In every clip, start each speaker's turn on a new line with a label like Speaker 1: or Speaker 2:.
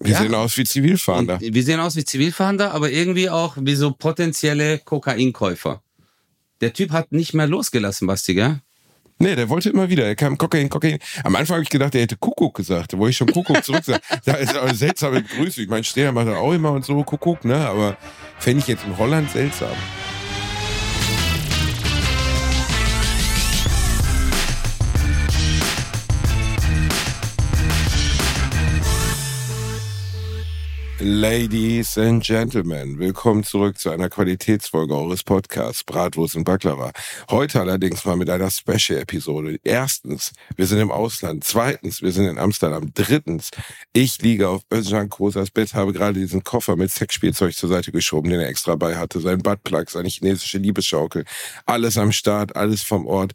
Speaker 1: Wir ja. sehen aus wie Zivilfahnder.
Speaker 2: Und wir sehen aus wie Zivilfahnder, aber irgendwie auch wie so potenzielle Kokainkäufer. Der Typ hat nicht mehr losgelassen, Basti, gell?
Speaker 1: Nee, der wollte immer wieder. Er kam Kokain, Kokain. Am Anfang habe ich gedacht, er hätte Kuckuck gesagt. Da wollte ich schon Kuckuck zurück sagen. Da ist eine seltsame Grüße. Ich meine, Streher macht er auch immer und so Kuckuck, ne? Aber fände ich jetzt in Holland seltsam. Ladies and Gentlemen, willkommen zurück zu einer Qualitätsfolge eures Podcasts Bratwurst und Baklava. Heute allerdings mal mit einer Special-Episode. Erstens, wir sind im Ausland. Zweitens, wir sind in Amsterdam. Drittens, ich liege auf Özcan Kosas Bett, habe gerade diesen Koffer mit Sexspielzeug zur Seite geschoben, den er extra bei hatte. Sein Buttplug, seine chinesische Liebesschaukel. Alles am Start, alles vom Ort.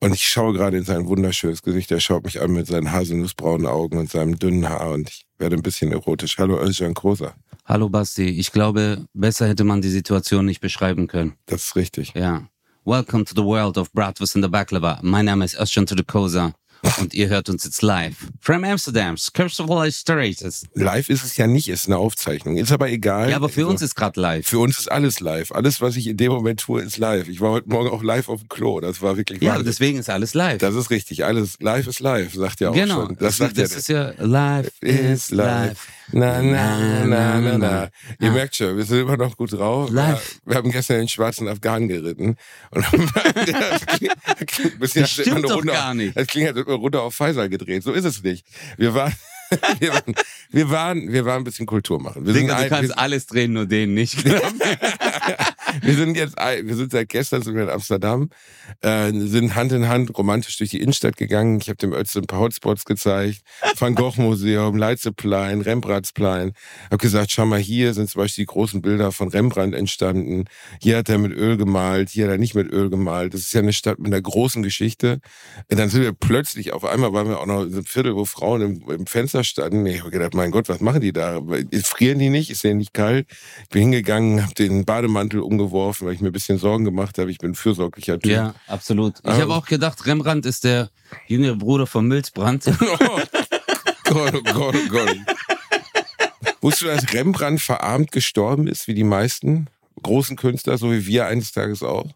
Speaker 1: Und ich schaue gerade in sein wunderschönes Gesicht. Er schaut mich an mit seinen haselnussbraunen Augen und seinem dünnen Haar und ich werde ein bisschen erotisch. Hallo Özcan Kosa.
Speaker 2: Hallo Basti. Ich glaube, besser hätte man die Situation nicht beschreiben können.
Speaker 1: Das ist richtig.
Speaker 2: Ja. Welcome to the world of Bratwurst in the Baklava. Mein Name ist Özcan Kosa und ihr hört uns jetzt live. From Amsterdam, Scriptural Illustrated.
Speaker 1: Live ist es ja nicht, ist eine Aufzeichnung. Ist aber egal.
Speaker 2: Ja, aber für also, uns ist gerade live.
Speaker 1: Für uns ist alles live. Alles, was ich in dem Moment tue, ist live. Ich war heute Morgen auch live auf dem Klo. Das war wirklich
Speaker 2: Ja, Wahnsinn. deswegen ist alles live.
Speaker 1: Das ist richtig. Alles live ist live, sagt ja auch
Speaker 2: genau.
Speaker 1: schon.
Speaker 2: Das, das, das ist ja live is live.
Speaker 1: Na, na, na, na, na. Ihr merkt schon, wir sind immer noch gut drauf.
Speaker 2: Live.
Speaker 1: Wir haben gestern den schwarzen Afghan geritten. Und das klingt,
Speaker 2: das bisschen, das stimmt doch
Speaker 1: runter,
Speaker 2: gar nicht.
Speaker 1: Das klingt, runter auf Pfizer gedreht. So ist es nicht. Wir waren, wir waren, wir waren, wir waren ein bisschen Kultur machen. Wir
Speaker 2: Digga, du kannst alles drehen, nur den nicht.
Speaker 1: wir sind jetzt, wir sind seit gestern sind wir in Amsterdam, äh, sind Hand in Hand romantisch durch die Innenstadt gegangen. Ich habe dem Özil ein paar Hotspots gezeigt, Van Gogh Museum, Leitzeplein, Rembrandtsplein. Habe gesagt, schau mal, hier sind zum Beispiel die großen Bilder von Rembrandt entstanden. Hier hat er mit Öl gemalt, hier hat er nicht mit Öl gemalt. Das ist ja eine Stadt mit einer großen Geschichte. Und dann sind wir plötzlich, auf einmal waren wir auch noch in einem Viertel, wo Frauen im, im Fenster standen. Ich habe gedacht, mein Gott, was machen die da? Frieren die nicht? Ist ja nicht kalt? Ich bin hingegangen, habe den Bademantel umgeworfen, weil ich mir ein bisschen Sorgen gemacht habe. Ich bin ein fürsorglicher Typ.
Speaker 2: Ja, absolut. Ich habe auch gedacht, Rembrandt ist der jüngere Bruder von Milzbrand. oh
Speaker 1: Gott, oh Gott, oh Gott. Wusstest du, dass Rembrandt verarmt gestorben ist, wie die meisten großen Künstler, so wie wir eines Tages auch?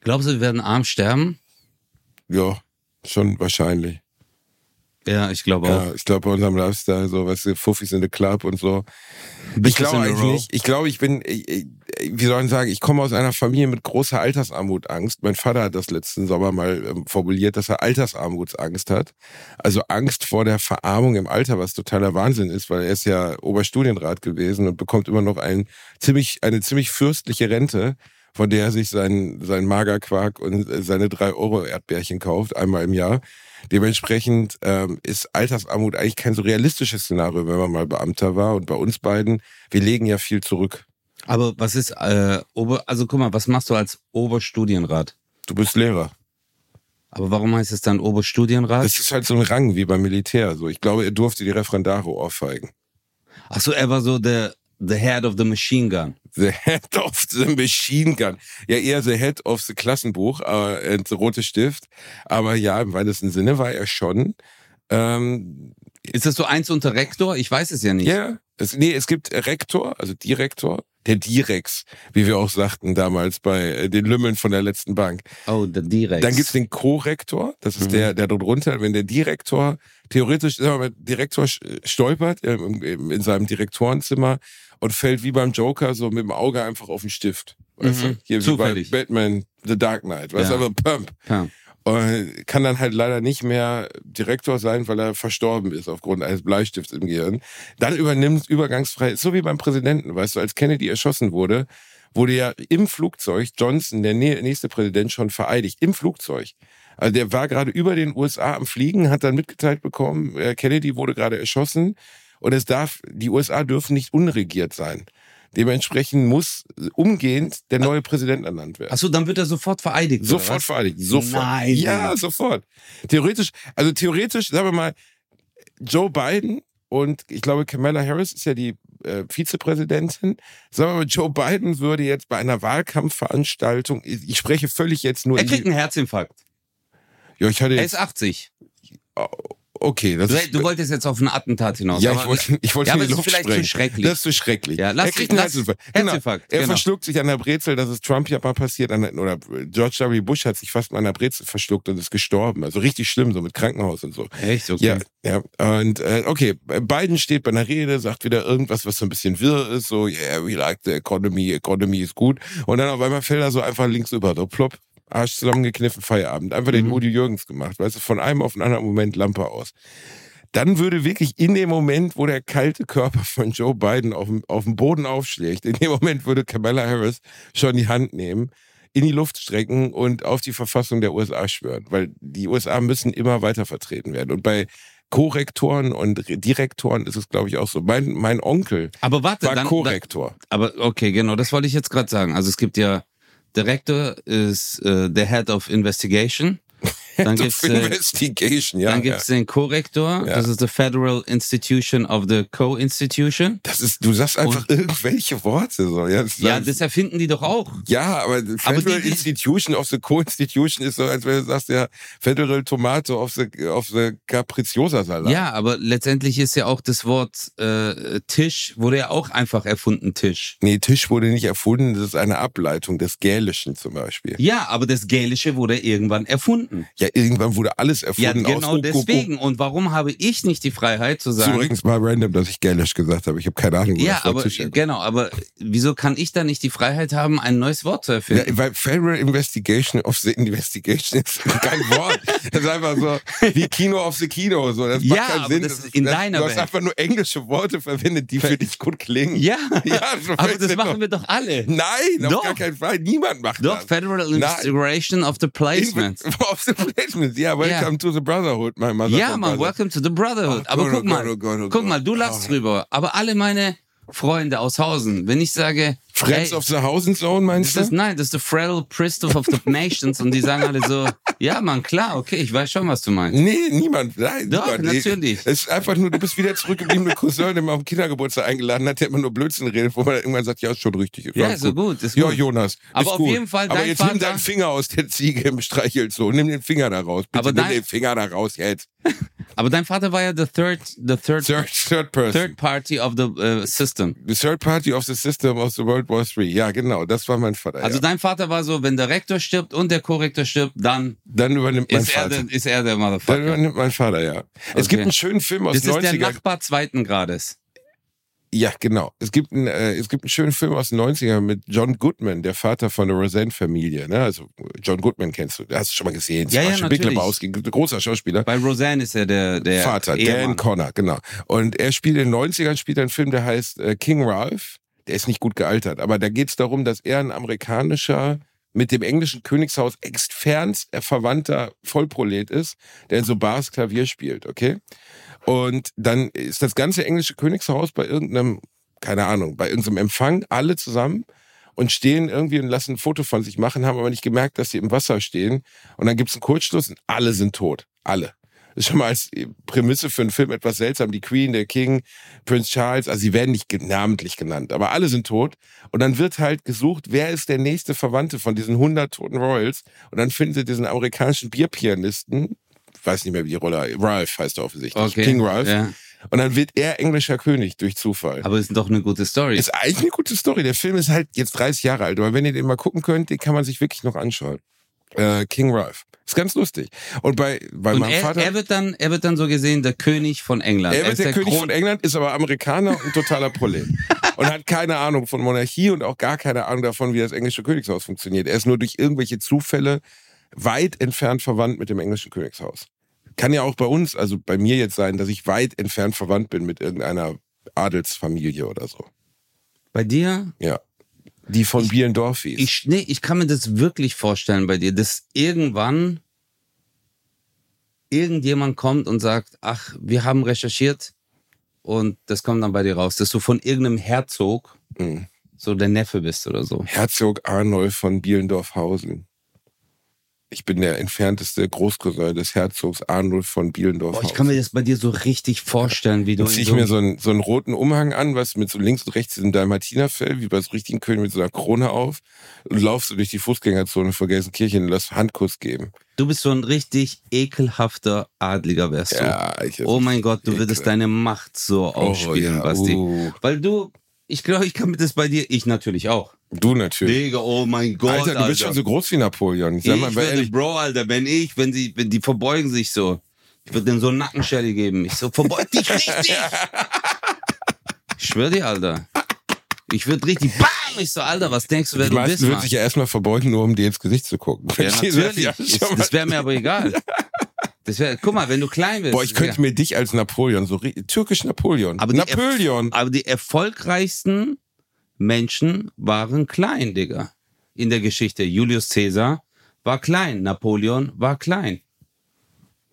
Speaker 2: Glaubst du, wir werden arm sterben?
Speaker 1: Ja, schon wahrscheinlich.
Speaker 2: Ja, ich glaube auch.
Speaker 1: Ja, ich glaube bei unserem Lifestyle, so, was weißt du, Fuffis in the Club und so. ich glaube eigentlich nicht. Ich glaube, ich bin, ich, wie soll ich sagen, ich komme aus einer Familie mit großer Altersarmutangst. Mein Vater hat das letzten Sommer mal ähm, formuliert, dass er Altersarmutsangst hat. Also Angst vor der Verarmung im Alter, was totaler Wahnsinn ist, weil er ist ja Oberstudienrat gewesen und bekommt immer noch ein ziemlich, eine ziemlich fürstliche Rente von der er sich seinen, seinen Magerquark und äh, seine drei Euro Erdbärchen kauft, einmal im Jahr. Dementsprechend ähm, ist Altersarmut eigentlich kein so realistisches Szenario, wenn man mal Beamter war. Und bei uns beiden, wir legen ja viel zurück.
Speaker 2: Aber was ist, äh, Ober, also guck mal, was machst du als Oberstudienrat?
Speaker 1: Du bist Lehrer.
Speaker 2: Aber warum heißt es dann Oberstudienrat?
Speaker 1: Das ist halt so ein Rang wie beim Militär. So, ich glaube, er durfte die Referendare ohrfeigen.
Speaker 2: Ach so, er war so der The Head of the Machine Gun.
Speaker 1: The Head of the Machine Gun. Ja, eher The Head of the Klassenbuch, äh, the rote Stift. Aber ja, im weitesten Sinne war er schon. Ähm,
Speaker 2: ist das so eins unter Rektor? Ich weiß es ja nicht.
Speaker 1: Ja, es, nee, es gibt Rektor, also Direktor, der Direx, wie wir auch sagten damals bei äh, den Lümmeln von der letzten Bank.
Speaker 2: Oh, der Direx.
Speaker 1: Dann gibt's den Co-Rektor, das ist mhm. der, der dort runter, wenn der Direktor, theoretisch, sagen wir mal, Direktor stolpert äh, in seinem Direktorenzimmer, und fällt wie beim Joker so mit dem Auge einfach auf den Stift. Weißt mhm. du? Hier
Speaker 2: Zufällig.
Speaker 1: wie bei Batman The Dark Knight. Weißt du, ja. aber Pump.
Speaker 2: Ja.
Speaker 1: Und kann dann halt leider nicht mehr Direktor sein, weil er verstorben ist aufgrund eines Bleistifts im Gehirn. Dann übernimmt übergangsfrei, so wie beim Präsidenten, weißt du, als Kennedy erschossen wurde, wurde ja im Flugzeug Johnson, der nächste Präsident, schon vereidigt. Im Flugzeug. Also der war gerade über den USA am Fliegen, hat dann mitgeteilt bekommen, äh, Kennedy wurde gerade erschossen und es darf, die USA dürfen nicht unregiert sein. Dementsprechend muss umgehend der neue Präsident ernannt werden.
Speaker 2: Achso, dann wird er sofort vereidigt.
Speaker 1: Sofort vereidigt. Sofort.
Speaker 2: Nein.
Speaker 1: Ja, sofort. Theoretisch, also theoretisch, sagen wir mal, Joe Biden und ich glaube, Kamala Harris ist ja die äh, Vizepräsidentin. Sagen wir mal, Joe Biden würde jetzt bei einer Wahlkampfveranstaltung, ich spreche völlig jetzt nur.
Speaker 2: Er kriegt einen Herzinfarkt.
Speaker 1: Ja, ich hatte
Speaker 2: jetzt, er ist 80.
Speaker 1: okay.
Speaker 2: Du, du, wolltest jetzt auf ein Attentat hinaus.
Speaker 1: Ja, ich wollte, ich wollte
Speaker 2: ja,
Speaker 1: in
Speaker 2: die
Speaker 1: Luft
Speaker 2: vielleicht
Speaker 1: sprengen.
Speaker 2: zu schrecklich.
Speaker 1: Das ist zu schrecklich.
Speaker 2: Ja, lass
Speaker 1: er kriegt einen
Speaker 2: lass-
Speaker 1: Herzinfarkt. Genau.
Speaker 2: Herzinfarkt,
Speaker 1: Er
Speaker 2: genau.
Speaker 1: verschluckt sich an der Brezel, das ist Trump ja mal passiert, an der, oder George W. Bush hat sich fast mal an der Brezel verschluckt und ist gestorben. Also richtig schlimm, so mit Krankenhaus und so.
Speaker 2: Echt? Okay.
Speaker 1: Ja, ja. Und äh, okay, Biden steht bei einer Rede, sagt wieder irgendwas, was so ein bisschen wirr ist, so, yeah, we like the economy, economy ist gut. Und dann auf einmal fällt er so einfach links über, so plopp, Arsch zusammengekniffen, Feierabend. Einfach den
Speaker 2: Mhm.
Speaker 1: Udi Jürgens gemacht, weißt du, von einem auf den anderen Moment Lampe aus. Dann würde wirklich in dem Moment, wo der kalte Körper von Joe Biden auf dem, auf dem Boden aufschlägt, in dem Moment würde Kamala Harris schon die Hand nehmen, in die Luft strecken und auf die Verfassung der USA schwören. Weil die USA müssen immer weiter vertreten werden. Und bei Korrektoren und Re- Direktoren ist es, glaube ich, auch so. Mein, mein Onkel
Speaker 2: Aber warte,
Speaker 1: war
Speaker 2: dann, dann,
Speaker 1: Korrektor.
Speaker 2: aber okay, genau, das wollte ich jetzt gerade sagen. Also es gibt ja, Director ist äh, uh, der Head of Investigation. Dann gibt's, äh,
Speaker 1: Investigation, ja.
Speaker 2: dann
Speaker 1: ja.
Speaker 2: gibt's den Korrektor,
Speaker 1: Ja.
Speaker 2: das ist the Federal Institution of the Co-Institution.
Speaker 1: Das ist, du sagst einfach irgendwelche Worte so. Ja, das,
Speaker 2: Ja, das erfinden die doch auch.
Speaker 1: ja aber Federal
Speaker 2: die- die-
Speaker 1: Institution of the Co-Institution ist so, als wenn du sagst, ja, Federal Tomato of the, of the Capricciosa Salat.
Speaker 2: Ja, aber letztendlich ist ja auch das Wort äh, Tisch, wurde ja auch einfach erfunden, Tisch.
Speaker 1: Nee, Tisch wurde nicht erfunden, das ist eine Ableitung des Gälischen zum Beispiel.
Speaker 2: Ja, aber das Gälische wurde irgendwann erfunden.
Speaker 1: Ja, irgendwann wurde alles
Speaker 2: Ja,
Speaker 1: erfunden.
Speaker 2: genau
Speaker 1: aus
Speaker 2: deswegen. Und warum habe ich nicht die Freiheit zu
Speaker 1: Das ist
Speaker 2: sagen,
Speaker 1: übrigens mal random, dass ich Gälisch gesagt habe. Ich habe keine Ahnung, wo
Speaker 2: Ja,
Speaker 1: das
Speaker 2: aber genau, aber wieso kann ich da nicht die Freiheit haben, ein neues Wort zu
Speaker 1: Ja,
Speaker 2: erfinden?
Speaker 1: weil Federal Investigation of the Investigation ist kein Wort. Das ist einfach so wie Kino of the Kino. So. Das macht
Speaker 2: Ja,
Speaker 1: keinen
Speaker 2: aber
Speaker 1: Sinn.
Speaker 2: das
Speaker 1: Das
Speaker 2: ist in
Speaker 1: das,
Speaker 2: deiner
Speaker 1: du hast
Speaker 2: Welt.
Speaker 1: einfach nur englische Worte verwendet, die für dich gut klingen.
Speaker 2: Ja,
Speaker 1: Ja, so
Speaker 2: aber das machen
Speaker 1: doch-
Speaker 2: wir doch alle.
Speaker 1: Nein, auf
Speaker 2: Doch.
Speaker 1: gar keinen Fall. Niemand macht
Speaker 2: Doch,
Speaker 1: das.
Speaker 2: Federal Investigation of the Placement.
Speaker 1: Of the placement. Ja, welcome to the Brotherhood, my mother.
Speaker 2: Ja, man, welcome to the Brotherhood.
Speaker 1: Oh
Speaker 2: aber
Speaker 1: Gott,
Speaker 2: guck
Speaker 1: oh
Speaker 2: mal,
Speaker 1: Gott, Gott,
Speaker 2: guck
Speaker 1: Gott.
Speaker 2: mal, du lachst
Speaker 1: Oh.
Speaker 2: drüber. Aber alle meine Freunde aus Hausen, wenn ich sage,
Speaker 1: Friends
Speaker 2: hey,
Speaker 1: of the Housing Zone, meinst
Speaker 2: das ist,
Speaker 1: du?
Speaker 2: nein, das ist the Federal Priesthood of the Nations und die sagen alle so, ja, man, klar, okay, ich weiß schon, was du meinst.
Speaker 1: Nee, niemand. Nein,
Speaker 2: Doch,
Speaker 1: niemand.
Speaker 2: natürlich.
Speaker 1: Es ist einfach nur, du bist wieder zurückgebliebene Cousin, der mal auf den Kindergeburtstag eingeladen hat, der immer nur Blödsinn redet, wo man dann irgendwann sagt, ja, ist schon richtig. Ist
Speaker 2: Ja, ist so gut, ist
Speaker 1: Ja,
Speaker 2: gut.
Speaker 1: Jonas.
Speaker 2: Aber
Speaker 1: ist
Speaker 2: auf
Speaker 1: gut.
Speaker 2: jeden Fall,
Speaker 1: Aber
Speaker 2: dein
Speaker 1: jetzt nimm
Speaker 2: Vater-
Speaker 1: deinen Finger aus der Ziege im Streichelzoo. Nimm den Finger da raus. Bitte
Speaker 2: Aber
Speaker 1: nimm
Speaker 2: dein-
Speaker 1: den Finger da raus jetzt.
Speaker 2: Aber dein Vater war ja the third, the third,
Speaker 1: Third, third person.
Speaker 2: third party of the uh, system.
Speaker 1: The third party of the system of the World War III. Ja, genau. Das war mein Vater.
Speaker 2: Also
Speaker 1: ja.
Speaker 2: dein Vater war so, wenn der Rektor stirbt und der Korrektor stirbt, dann
Speaker 1: Dann übernimmt mein
Speaker 2: ist er,
Speaker 1: Vater.
Speaker 2: der, ist er der
Speaker 1: Dann
Speaker 2: Motherfucker.
Speaker 1: übernimmt mein Vater, ja. Es
Speaker 2: Okay.
Speaker 1: gibt einen schönen Film aus
Speaker 2: Das
Speaker 1: den
Speaker 2: ist der
Speaker 1: 90ern.
Speaker 2: Nachbar zweiten Grades.
Speaker 1: Ja, genau. Es gibt, einen, äh, es gibt einen schönen Film aus den 90ern mit John Goodman, der Vater von der Roseanne-Familie. Ne? Also John Goodman kennst du, hast du schon mal gesehen.
Speaker 2: Ja, ja,
Speaker 1: Big. Lebowski, großer Schauspieler.
Speaker 2: Bei Roseanne ist er der, der
Speaker 1: Vater,
Speaker 2: Ehemann.
Speaker 1: Dan Connor, genau. Und er spielt in den 90ern, spielt einen Film, der heißt äh, King Ralph. Der ist nicht gut gealtert, aber da geht es darum, dass er ein amerikanischer, mit dem englischen Königshaus externst verwandter Vollprolet ist, der so Bars Klavier spielt, okay? Und dann ist das ganze englische Königshaus bei irgendeinem, keine Ahnung, bei irgendeinem Empfang, alle zusammen und stehen irgendwie und lassen ein Foto von sich machen, haben aber nicht gemerkt, dass sie im Wasser stehen. Und dann gibt's einen Kurzschluss und alle sind tot. Alle. Das ist schon mal als Prämisse für einen Film etwas seltsam. Die Queen, der King, Prince Charles, also sie werden nicht namentlich genannt, aber alle sind tot. Und dann wird halt gesucht, wer ist der nächste Verwandte von diesen 100 toten Royals. Und dann finden sie diesen amerikanischen Bierpianisten, ich weiß nicht mehr, wie die Rolle, Ralph heißt er offensichtlich,
Speaker 2: Okay.
Speaker 1: King Ralph.
Speaker 2: Ja.
Speaker 1: Und dann wird er englischer König durch Zufall.
Speaker 2: Aber ist doch eine gute Story.
Speaker 1: Ist eigentlich eine gute Story. Der Film ist halt jetzt 30 Jahre alt, aber wenn ihr den mal gucken könnt, den kann man sich wirklich noch anschauen. Äh, King Ralph. Ist ganz lustig. Und bei, bei
Speaker 2: und
Speaker 1: meinem
Speaker 2: er,
Speaker 1: Vater.
Speaker 2: er wird dann, er wird dann so gesehen der König von England.
Speaker 1: Er wird
Speaker 2: ist
Speaker 1: der, König
Speaker 2: Kron-
Speaker 1: von England, ist aber Amerikaner und totaler Prolet. und hat keine Ahnung von Monarchie und auch gar keine Ahnung davon, wie das englische Königshaus funktioniert. Er ist nur durch irgendwelche Zufälle weit entfernt verwandt mit dem englischen Königshaus. Kann ja auch bei uns, also bei mir jetzt sein, dass ich weit entfernt verwandt bin mit irgendeiner Adelsfamilie oder so.
Speaker 2: Bei dir?
Speaker 1: Ja. Die von Bielendorfis.
Speaker 2: Ich, nee, ich kann mir das wirklich vorstellen bei dir, dass irgendwann irgendjemand kommt und sagt, ach, wir haben recherchiert und das kommt dann bei dir raus, dass du von irgendeinem Herzog
Speaker 1: Mhm.
Speaker 2: so der Neffe bist oder so.
Speaker 1: Herzog Arnulf von Bielendorfhausen. Ich bin der entfernteste Großcousin des Herzogs Arnulf von Bielendorf.
Speaker 2: Boah, ich kann mir das bei dir so richtig vorstellen, wie du.
Speaker 1: Dann ziehe ich so mir so einen, so einen roten Umhang an, was mit so links und rechts diesem Dalmatinerfell, wie bei so richtigen Königen mit so einer Krone auf und laufst du durch die Fußgängerzone von Gelsenkirchen und lass Handkuss geben.
Speaker 2: Du bist so ein richtig ekelhafter Adliger, wärst du. Ja, ich Oh mein Gott, du würdest deine Macht so ausspielen, oh, ja. Basti. Uh. Weil du, ich glaube, ich kann mit das bei dir, ich natürlich auch.
Speaker 1: Du natürlich.
Speaker 2: Digga, oh mein Gott.
Speaker 1: Alter, du Alter. bist schon so groß wie Napoleon.
Speaker 2: Ich, sag mal, ich würde, Bro, Alter, wenn ich, wenn sie, wenn die verbeugen sich so, ich würde denen so einen Nackenschelle geben. Ich so, verbeug dich richtig. ich schwör dir, Alter. Ich würde richtig, bam! Ich so, Alter, was denkst du, wer die du bist?
Speaker 1: Du würdest dich ja erstmal verbeugen, nur um dir ins Gesicht zu gucken.
Speaker 2: Ja, natürlich. das wäre mir aber egal. Das wär, guck mal, wenn du klein bist.
Speaker 1: Boah, ich könnte ja. mir dich als Napoleon, so türkisch Napoleon.
Speaker 2: Aber Napoleon. aber die erfolgreichsten Menschen waren klein, Digga. In der Geschichte. Julius Caesar war klein, Napoleon war klein.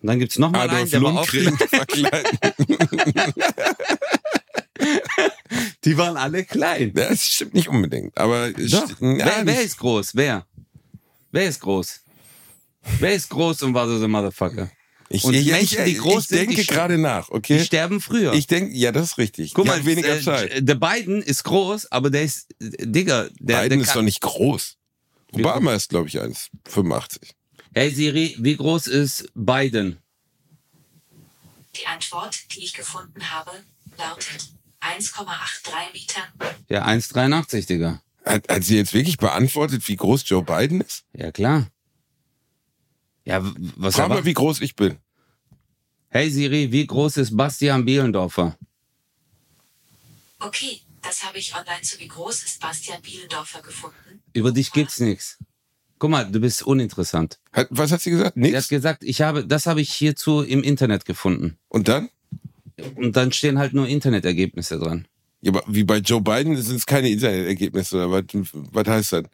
Speaker 2: Und dann gibt's noch mal Adolf einen, der Lundgren war. Die waren alle klein.
Speaker 1: Das stimmt nicht unbedingt, aber
Speaker 2: Doch. wer, wer ist groß? Wer? Wer ist groß? Wer ist groß und war so der Motherfucker?
Speaker 1: Ich, und ich, Menschen, die groß ich sind, denke gerade nach, okay?
Speaker 2: Die sterben früher.
Speaker 1: Ich denke, ja, das ist richtig.
Speaker 2: Guck mal, weniger äh, Zeit. Der Biden ist groß, aber der ist, Digga, der,
Speaker 1: Biden
Speaker 2: der
Speaker 1: ist doch nicht groß. Obama ist, glaube ich, 1,85.
Speaker 2: Hey Siri, wie groß ist Biden?
Speaker 3: Die Antwort, die ich gefunden habe, lautet 1,83 Meter.
Speaker 2: Ja, 1,83, Digga.
Speaker 1: Hat, hat sie jetzt wirklich beantwortet, wie groß Joe Biden ist?
Speaker 2: Ja, klar. Ja, was
Speaker 1: Frag mal, wie groß ich bin.
Speaker 2: Hey Siri, wie groß ist Bastian Bielendorfer?
Speaker 3: Okay, das habe ich online zu wie groß ist Bastian Bielendorfer gefunden.
Speaker 2: Über dich gibt's nichts. Guck mal, du bist uninteressant.
Speaker 1: Hat, was hat sie gesagt? Nichts?
Speaker 2: Sie hat gesagt, ich habe, das habe ich hierzu im Internet gefunden.
Speaker 1: Und dann?
Speaker 2: Und dann stehen halt nur Internetergebnisse dran.
Speaker 1: Ja, aber wie bei Joe Biden sind es keine Internetergebnisse, oder was, was heißt das?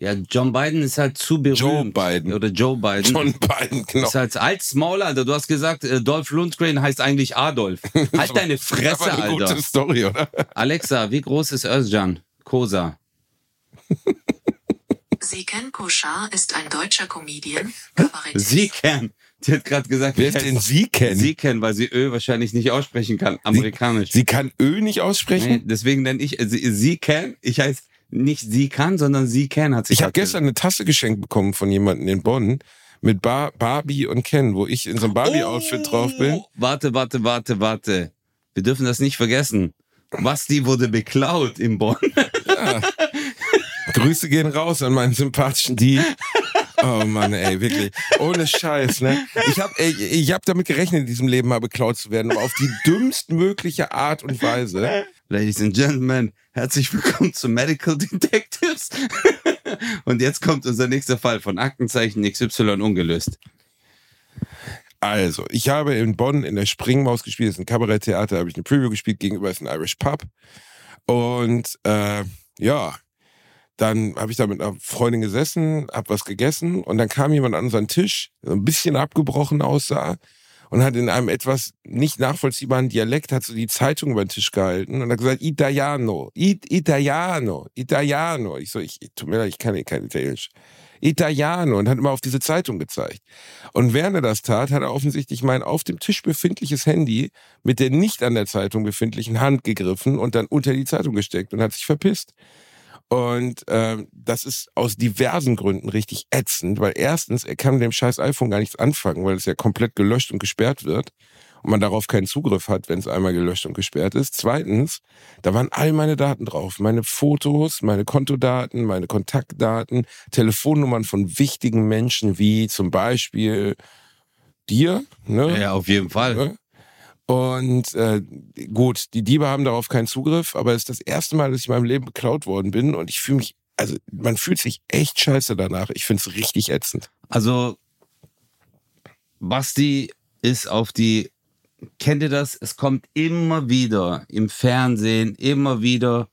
Speaker 2: Ja, John Biden ist halt zu berühmt.
Speaker 1: Joe Biden.
Speaker 2: Oder Joe Biden.
Speaker 1: John Biden, genau.
Speaker 2: Ist halt als Maul, Alter. Du hast gesagt, äh, Dolph Lundgren heißt eigentlich Adolf. Halt deine Fresse, das eine Alter. Gute
Speaker 1: Story, oder?
Speaker 2: Alexa, wie groß ist Özcan Kosa?
Speaker 3: Siken Koschar ist ein deutscher Comedian,
Speaker 2: Kabarettist. Siken. Die hat gerade gesagt,
Speaker 1: wer ist denn sie kennen?
Speaker 2: Sie kennen, weil sie Ö wahrscheinlich nicht aussprechen kann, amerikanisch.
Speaker 1: Sie, sie kann Ö nicht aussprechen? Nee,
Speaker 2: deswegen nenne ich äh, sie, sie kennen. Ich heiße nicht sie kann, sondern sie Ken hat sich.
Speaker 1: Ich habe gestern eine Tasse geschenkt bekommen von jemandem in Bonn mit Bar Barbie und Ken, wo ich in so einem Barbie-Outfit oh, drauf bin.
Speaker 2: Warte, warte, warte, warte. Wir dürfen das nicht vergessen. Basti wurde beklaut in Bonn. Ja.
Speaker 1: Grüße gehen raus an meinen sympathischen Die. Oh Mann, ey, wirklich. Ohne Scheiß, ne? Ich habe ich hab damit gerechnet, in diesem Leben mal beklaut zu werden, aber auf die dümmstmögliche Art und Weise.
Speaker 2: Ladies and Gentlemen, herzlich willkommen zu Medical Detectives. und jetzt kommt unser nächster Fall von Aktenzeichen XY ungelöst.
Speaker 1: Also, ich habe in Bonn in der Springmaus gespielt, das ist ein Kabaretttheater, habe ich eine Preview gespielt, gegenüber ist ein Irish Pub. Und äh, ja, dann habe ich da mit einer Freundin gesessen, habe was gegessen und dann kam jemand an unseren Tisch, der ein bisschen abgebrochen aussah und hat in einem etwas nicht nachvollziehbaren Dialekt hat so die Zeitung über den Tisch gehalten und hat gesagt Italiano, It Italiano, Italiano. Ich so, ich tut mir leid, ich kann hier kein Italienisch. Italiano und hat immer auf diese Zeitung gezeigt. Und während er das tat, hat er offensichtlich mein auf dem Tisch befindliches Handy mit der nicht an der Zeitung befindlichen Hand gegriffen und dann unter die Zeitung gesteckt und hat sich verpisst. Und äh, das ist aus diversen Gründen richtig ätzend, weil erstens, er kann mit dem scheiß iPhone gar nichts anfangen, weil es ja komplett gelöscht und gesperrt wird und man darauf keinen Zugriff hat, wenn es einmal gelöscht und gesperrt ist. Zweitens, da waren all meine Daten drauf. Meine Fotos, meine Kontodaten, meine Kontaktdaten, Telefonnummern von wichtigen Menschen wie zum Beispiel dir. Ne?
Speaker 2: Ja, auf jeden Fall.
Speaker 1: Und äh, gut, die Diebe haben darauf keinen Zugriff, aber es ist das erste Mal, dass ich in meinem Leben beklaut worden bin und ich fühle mich, also man fühlt sich echt scheiße danach. Ich finde es richtig ätzend.
Speaker 2: Also Basti ist auf die, kennt ihr das? Es kommt immer wieder im Fernsehen, immer wieder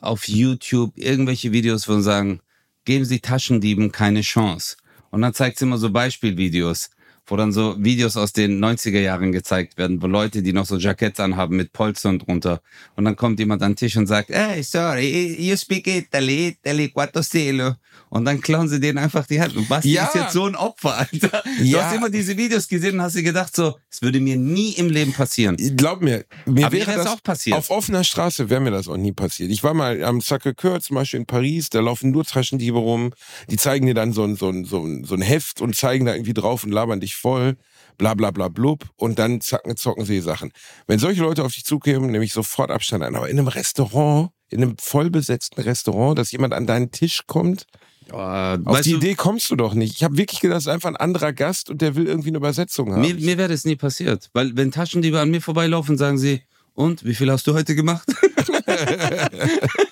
Speaker 2: auf YouTube irgendwelche Videos, wo sagen, geben Sie Taschendieben keine Chance. Und dann zeigt es immer so Beispielvideos wo dann so Videos aus den 90er Jahren gezeigt werden, wo Leute, die noch so Jackets anhaben mit Polstern drunter. Und dann kommt jemand an den Tisch und sagt, hey, sorry, you speak Italy, Italy, quattro stelo. Und dann klauen sie denen einfach die Hand. Und Basti
Speaker 1: Ja.
Speaker 2: ist jetzt so ein Opfer, Alter. Du
Speaker 1: Ja.
Speaker 2: hast immer diese Videos gesehen und hast dir gedacht so, es würde mir nie im Leben passieren.
Speaker 1: Glaub mir, mir
Speaker 2: Aber
Speaker 1: wäre das
Speaker 2: auch passiert.
Speaker 1: Auf offener Straße wäre mir das auch nie passiert. Ich war mal am Sacré-Cœur zum Beispiel in Paris, da laufen nur Taschendiebe rum, die zeigen dir dann so ein, so ein, so ein, so ein Heft und zeigen da irgendwie drauf und labern dich voll, bla bla bla blub und dann zacken, zocken sie Sachen. Wenn solche Leute auf dich zukämen, nehme ich sofort Abstand ein. Aber in einem Restaurant, in einem vollbesetzten Restaurant, dass jemand an deinen Tisch kommt,
Speaker 2: Äh,
Speaker 1: auf die
Speaker 2: du,
Speaker 1: Idee kommst du doch nicht. Ich habe wirklich gedacht, das ist einfach ein anderer Gast und der will irgendwie eine Übersetzung haben.
Speaker 2: Mir, mir wäre das nie passiert. Weil wenn Taschendiebe an mir vorbeilaufen, sagen sie, und wie viel hast du heute gemacht?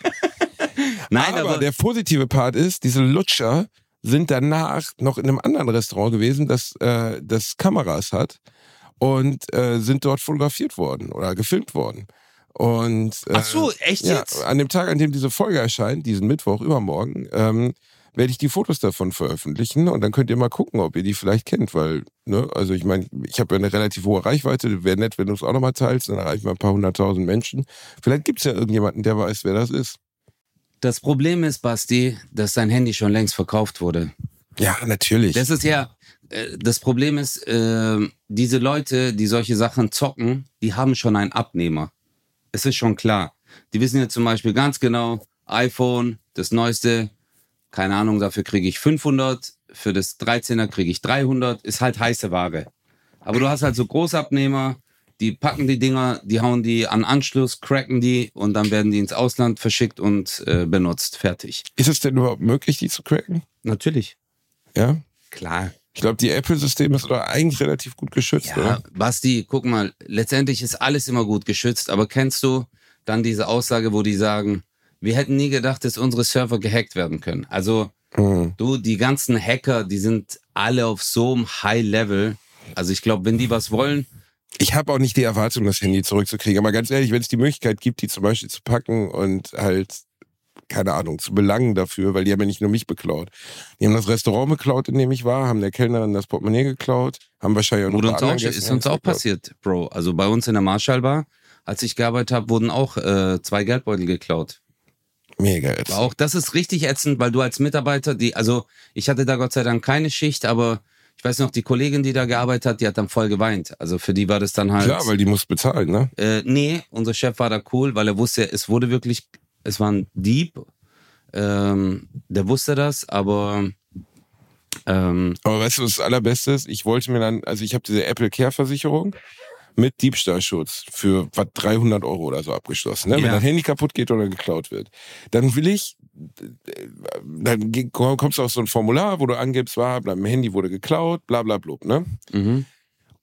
Speaker 2: Nein,
Speaker 1: aber,
Speaker 2: aber,
Speaker 1: der positive Part ist, diese Lutscher sind danach noch in einem anderen Restaurant gewesen, das, äh, das Kameras hat und äh, sind dort fotografiert worden oder gefilmt worden. Und äh,
Speaker 2: ach so, echt
Speaker 1: ja,
Speaker 2: jetzt?
Speaker 1: an dem Tag, an dem diese Folge erscheint, diesen Mittwoch, übermorgen, ähm, werde ich die Fotos davon veröffentlichen und dann könnt ihr mal gucken, ob ihr die vielleicht kennt, weil, ne, also ich meine, ich habe ja eine relativ hohe Reichweite, wäre nett, wenn du es auch nochmal teilst, dann erreichen wir ein paar hunderttausend Menschen. Vielleicht gibt's ja irgendjemanden, der weiß, wer das ist.
Speaker 2: Das Problem ist, Basti, dass dein Handy schon längst verkauft wurde.
Speaker 1: Ja, natürlich.
Speaker 2: Das ist ja, äh, das Problem ist, äh, diese Leute, die solche Sachen zocken, die haben schon einen Abnehmer. Es ist schon klar. Die wissen ja zum Beispiel ganz genau, iPhone, das neueste, keine Ahnung, dafür kriege ich 500, für das 13er kriege ich 300, ist halt heiße Ware. Aber du hast halt so Großabnehmer, die packen die Dinger, die hauen die an Anschluss, cracken die und dann werden die ins Ausland verschickt und äh, benutzt. Fertig.
Speaker 1: Ist es denn überhaupt möglich, die zu cracken?
Speaker 2: Natürlich.
Speaker 1: Ja.
Speaker 2: Klar.
Speaker 1: Ich glaube, die Apple-System ist doch eigentlich relativ gut geschützt,
Speaker 2: Ja,
Speaker 1: oder?
Speaker 2: Basti, guck mal, letztendlich ist alles immer gut geschützt, aber kennst du dann diese Aussage, wo die sagen, wir hätten nie gedacht, dass unsere Server gehackt werden können. Also,
Speaker 1: Hm.
Speaker 2: du, die ganzen Hacker, die sind alle auf so einem High-Level. Also ich glaube, wenn die was wollen,
Speaker 1: Ich habe auch nicht die Erwartung, das Handy zurückzukriegen. Aber ganz ehrlich, wenn es die Möglichkeit gibt, die zum Beispiel zu packen und halt, keine Ahnung, zu belangen dafür, weil die haben ja nicht nur mich beklaut. Die haben das Restaurant beklaut, in dem ich war, haben der Kellnerin das Portemonnaie geklaut, haben wahrscheinlich auch noch
Speaker 2: wurde uns auch, ist uns auch passiert, Bro. Also bei uns in der Marshall-Bar, als ich gearbeitet habe, wurden auch äh, zwei Geldbeutel geklaut.
Speaker 1: Mega.
Speaker 2: Aber auch das ist richtig ätzend, weil du als Mitarbeiter, die, also ich hatte da Gott sei Dank keine Schicht, aber ich weiß noch, die Kollegin, die da gearbeitet hat, die hat dann voll geweint. Also für die war das dann halt.
Speaker 1: Klar, weil die muss bezahlen, ne?
Speaker 2: äh, nee, unser Chef war da cool, weil er wusste, es wurde wirklich, es war ein Dieb. Ähm, der wusste das, aber ähm,
Speaker 1: Aber weißt du, was das Allerbeste ist? Ich wollte mir dann, also ich habe diese Apple Care Versicherung mit Diebstahlschutz für was 300 Euro oder so abgeschlossen. Ne? Wenn
Speaker 2: Ja.
Speaker 1: dein Handy kaputt geht oder geklaut wird, dann will ich, dann kommst du auf so ein Formular, wo du angibst, war, mein Handy wurde geklaut, bla bla blub, ne?
Speaker 2: mhm.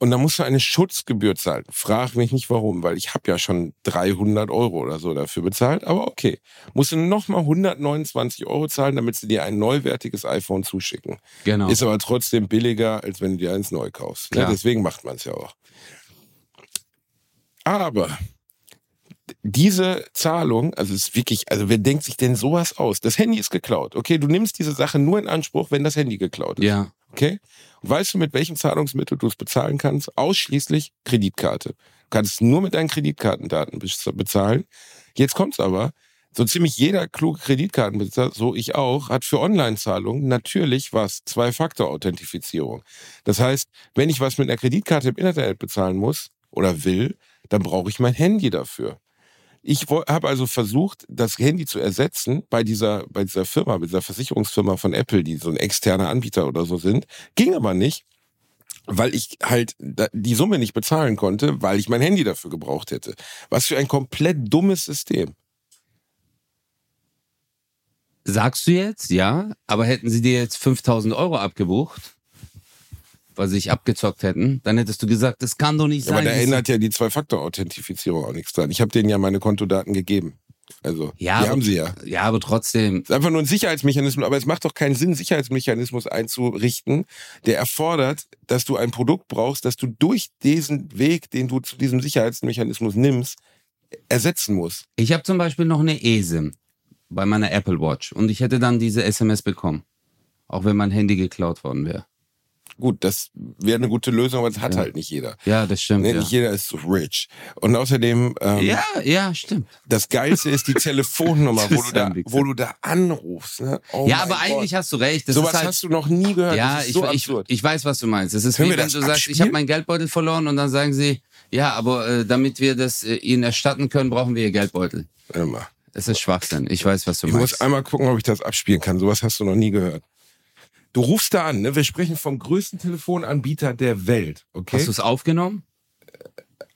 Speaker 1: Und dann musst du eine Schutzgebühr zahlen. Frag mich nicht warum, weil ich habe ja schon 300 Euro oder so dafür bezahlt. Aber okay, musst du nochmal 129 Euro zahlen, damit sie dir ein neuwertiges iPhone zuschicken.
Speaker 2: genau.
Speaker 1: Ist aber trotzdem billiger, als wenn du dir eins neu kaufst. Ne? Deswegen macht man es ja auch. Aber diese Zahlung, also es ist wirklich, also wer denkt sich denn sowas aus? Das Handy ist geklaut. Okay, du nimmst diese Sache nur in Anspruch, wenn das Handy geklaut ist.
Speaker 2: ja,
Speaker 1: Okay? Und weißt du, mit welchem Zahlungsmittel du es bezahlen kannst? Ausschließlich Kreditkarte. Du kannst nur mit deinen Kreditkartendaten bez- bezahlen. Jetzt kommt's aber. So ziemlich jeder kluge Kreditkartenbesitzer, so ich auch, hat für Online-Zahlungen natürlich was? Zwei-Faktor-Authentifizierung. Das heißt, wenn ich was mit einer Kreditkarte im Internet bezahlen muss oder will, dann brauche ich mein Handy dafür. Ich habe also versucht, das Handy zu ersetzen bei dieser, bei dieser Firma, bei dieser Versicherungsfirma von Apple, die so ein externer Anbieter oder so sind. Ging aber nicht, weil ich halt die Summe nicht bezahlen konnte, weil ich mein Handy dafür gebraucht hätte. Was für ein komplett dummes System.
Speaker 2: Sagst du jetzt, ja, aber hätten sie dir jetzt 5000 Euro abgebucht, weil sie sich abgezockt hätten, dann hättest du gesagt, das kann doch nicht
Speaker 1: Aber
Speaker 2: sein.
Speaker 1: da
Speaker 2: Das-
Speaker 1: ändert ja die Zwei-Faktor-Authentifizierung auch nichts dran. Ich habe denen ja meine Kontodaten gegeben. Also,
Speaker 2: ja,
Speaker 1: die
Speaker 2: aber,
Speaker 1: haben sie ja.
Speaker 2: Ja, aber trotzdem,
Speaker 1: Es ist einfach nur ein Sicherheitsmechanismus, aber es macht doch keinen Sinn, Sicherheitsmechanismus einzurichten, der erfordert, dass du ein Produkt brauchst, das du durch diesen Weg, den du zu diesem Sicherheitsmechanismus nimmst, ersetzen musst.
Speaker 2: ich habe zum Beispiel noch eine ESIM bei meiner Apple Watch und ich hätte dann diese SMS bekommen, auch wenn mein Handy geklaut worden wäre.
Speaker 1: Gut, das wäre eine gute Lösung, aber das hat ja. halt nicht jeder.
Speaker 2: Ja, das stimmt. Ja.
Speaker 1: Nicht jeder ist so rich. Und außerdem.
Speaker 2: Ähm, ja, ja, stimmt.
Speaker 1: Das Geilste ist die Telefonnummer, wo, du da, wo du da anrufst. Ne?
Speaker 2: Oh ja, aber Gott. eigentlich hast du recht.
Speaker 1: Das Sowas halt, hast du noch nie gehört.
Speaker 2: Ja,
Speaker 1: ich,
Speaker 2: so ich, ich, weiß, was du meinst. Es ist Können wie wenn du abspielen? sagst, ich habe meinen Geldbeutel verloren und dann sagen sie, ja, aber äh, damit wir das äh, ihnen erstatten können, brauchen wir ihr Geldbeutel.
Speaker 1: Immer.
Speaker 2: Es ist Schwachsinn. Ich weiß, was du
Speaker 1: ich
Speaker 2: meinst.
Speaker 1: Ich muss einmal gucken, ob ich das abspielen kann. Sowas hast du noch nie gehört. Du rufst da an, ne? Wir sprechen vom größten Telefonanbieter der Welt, okay?
Speaker 2: Hast du es aufgenommen?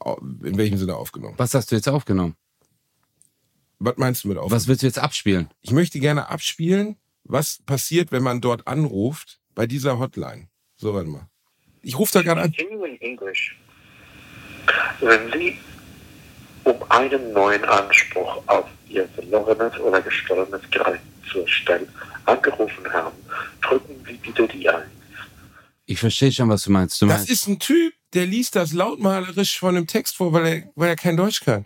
Speaker 1: Äh, in welchem Sinne aufgenommen?
Speaker 2: Was hast du jetzt aufgenommen?
Speaker 1: Was meinst du mit aufgenommen?
Speaker 2: Was willst du jetzt abspielen?
Speaker 1: Ich möchte gerne abspielen, was passiert, wenn man dort anruft, bei dieser Hotline. So, warte mal. Ich rufe da gerade an.
Speaker 4: Wenn Sie um einen neuen Anspruch auf Ihr verlorenes oder gestohlenes Gerät zur Stelle angerufen haben, drücken Sie bitte die 1.
Speaker 2: Ich verstehe schon, was du meinst. Du
Speaker 1: das
Speaker 2: meinst.
Speaker 1: ist ein Typ, der liest das lautmalerisch von einem Text vor, weil er, weil er kein Deutsch kann.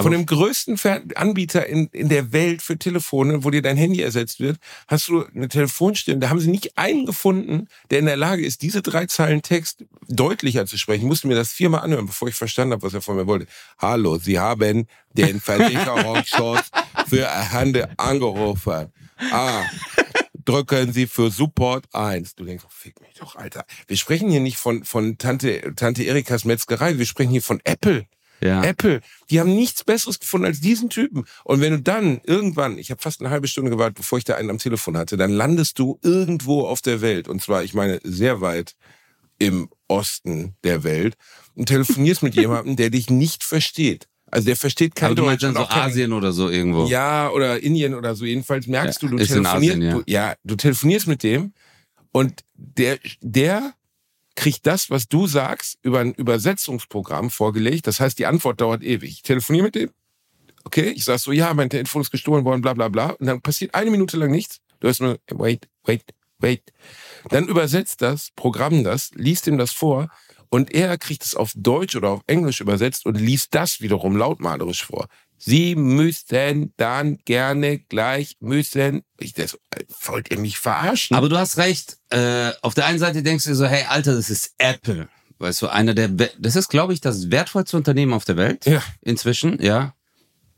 Speaker 1: von dem größten Anbieter in, in der Welt für Telefone, wo dir dein Handy ersetzt wird, hast du eine Telefonstimme. Da haben sie nicht einen gefunden, der in der Lage ist, diese drei Zeilen Text deutlicher zu sprechen. Ich musste mir das viermal anhören, bevor ich verstanden habe, was er von mir wollte. Hallo, Sie haben den Versicherungsschutz für Hände angerufen. Ah, drücken Sie für Support 1. Du denkst, oh, fick mich doch, Alter. Wir sprechen hier nicht von, von Tante, Tante Erikas Metzgerei, wir sprechen hier von Apple. Ja. Apple, die haben nichts Besseres gefunden als diesen Typen. Und wenn du dann irgendwann, ich habe fast eine halbe Stunde gewartet, bevor ich da einen am Telefon hatte, dann landest du irgendwo auf der Welt. Und zwar, ich meine, sehr weit im Osten der Welt und telefonierst mit jemandem, der dich nicht versteht. Also der versteht kein
Speaker 2: Aber du
Speaker 1: Deutsch.
Speaker 2: meinst dann so Asien oder so irgendwo?
Speaker 1: Ja, oder Indien oder so. Jedenfalls merkst
Speaker 2: ja,
Speaker 1: du, du telefonierst, Asien, ja. Du, ja, du telefonierst mit dem und der, der kriegt das, was du sagst, über ein Übersetzungsprogramm vorgelegt. Das heißt, die Antwort dauert ewig. Ich telefoniere mit dem. Okay, ich sag so, ja, mein Telefon ist gestohlen worden, bla bla bla. Und dann passiert eine Minute lang nichts. Du hast nur, wait, wait, wait. Dann übersetzt das Programm das, liest ihm das vor und er kriegt es auf Deutsch oder auf Englisch übersetzt und liest das wiederum lautmalerisch vor. Sie müssen dann gerne gleich müssen. Ich das, äh, wollt ihr mich verarschen?
Speaker 2: Aber du hast recht. Äh, auf der einen Seite denkst du so, hey, Alter, das ist Apple. Weißt du, einer der, das ist, glaube ich, das wertvollste Unternehmen auf der Welt.
Speaker 1: Ja.
Speaker 2: Inzwischen, ja.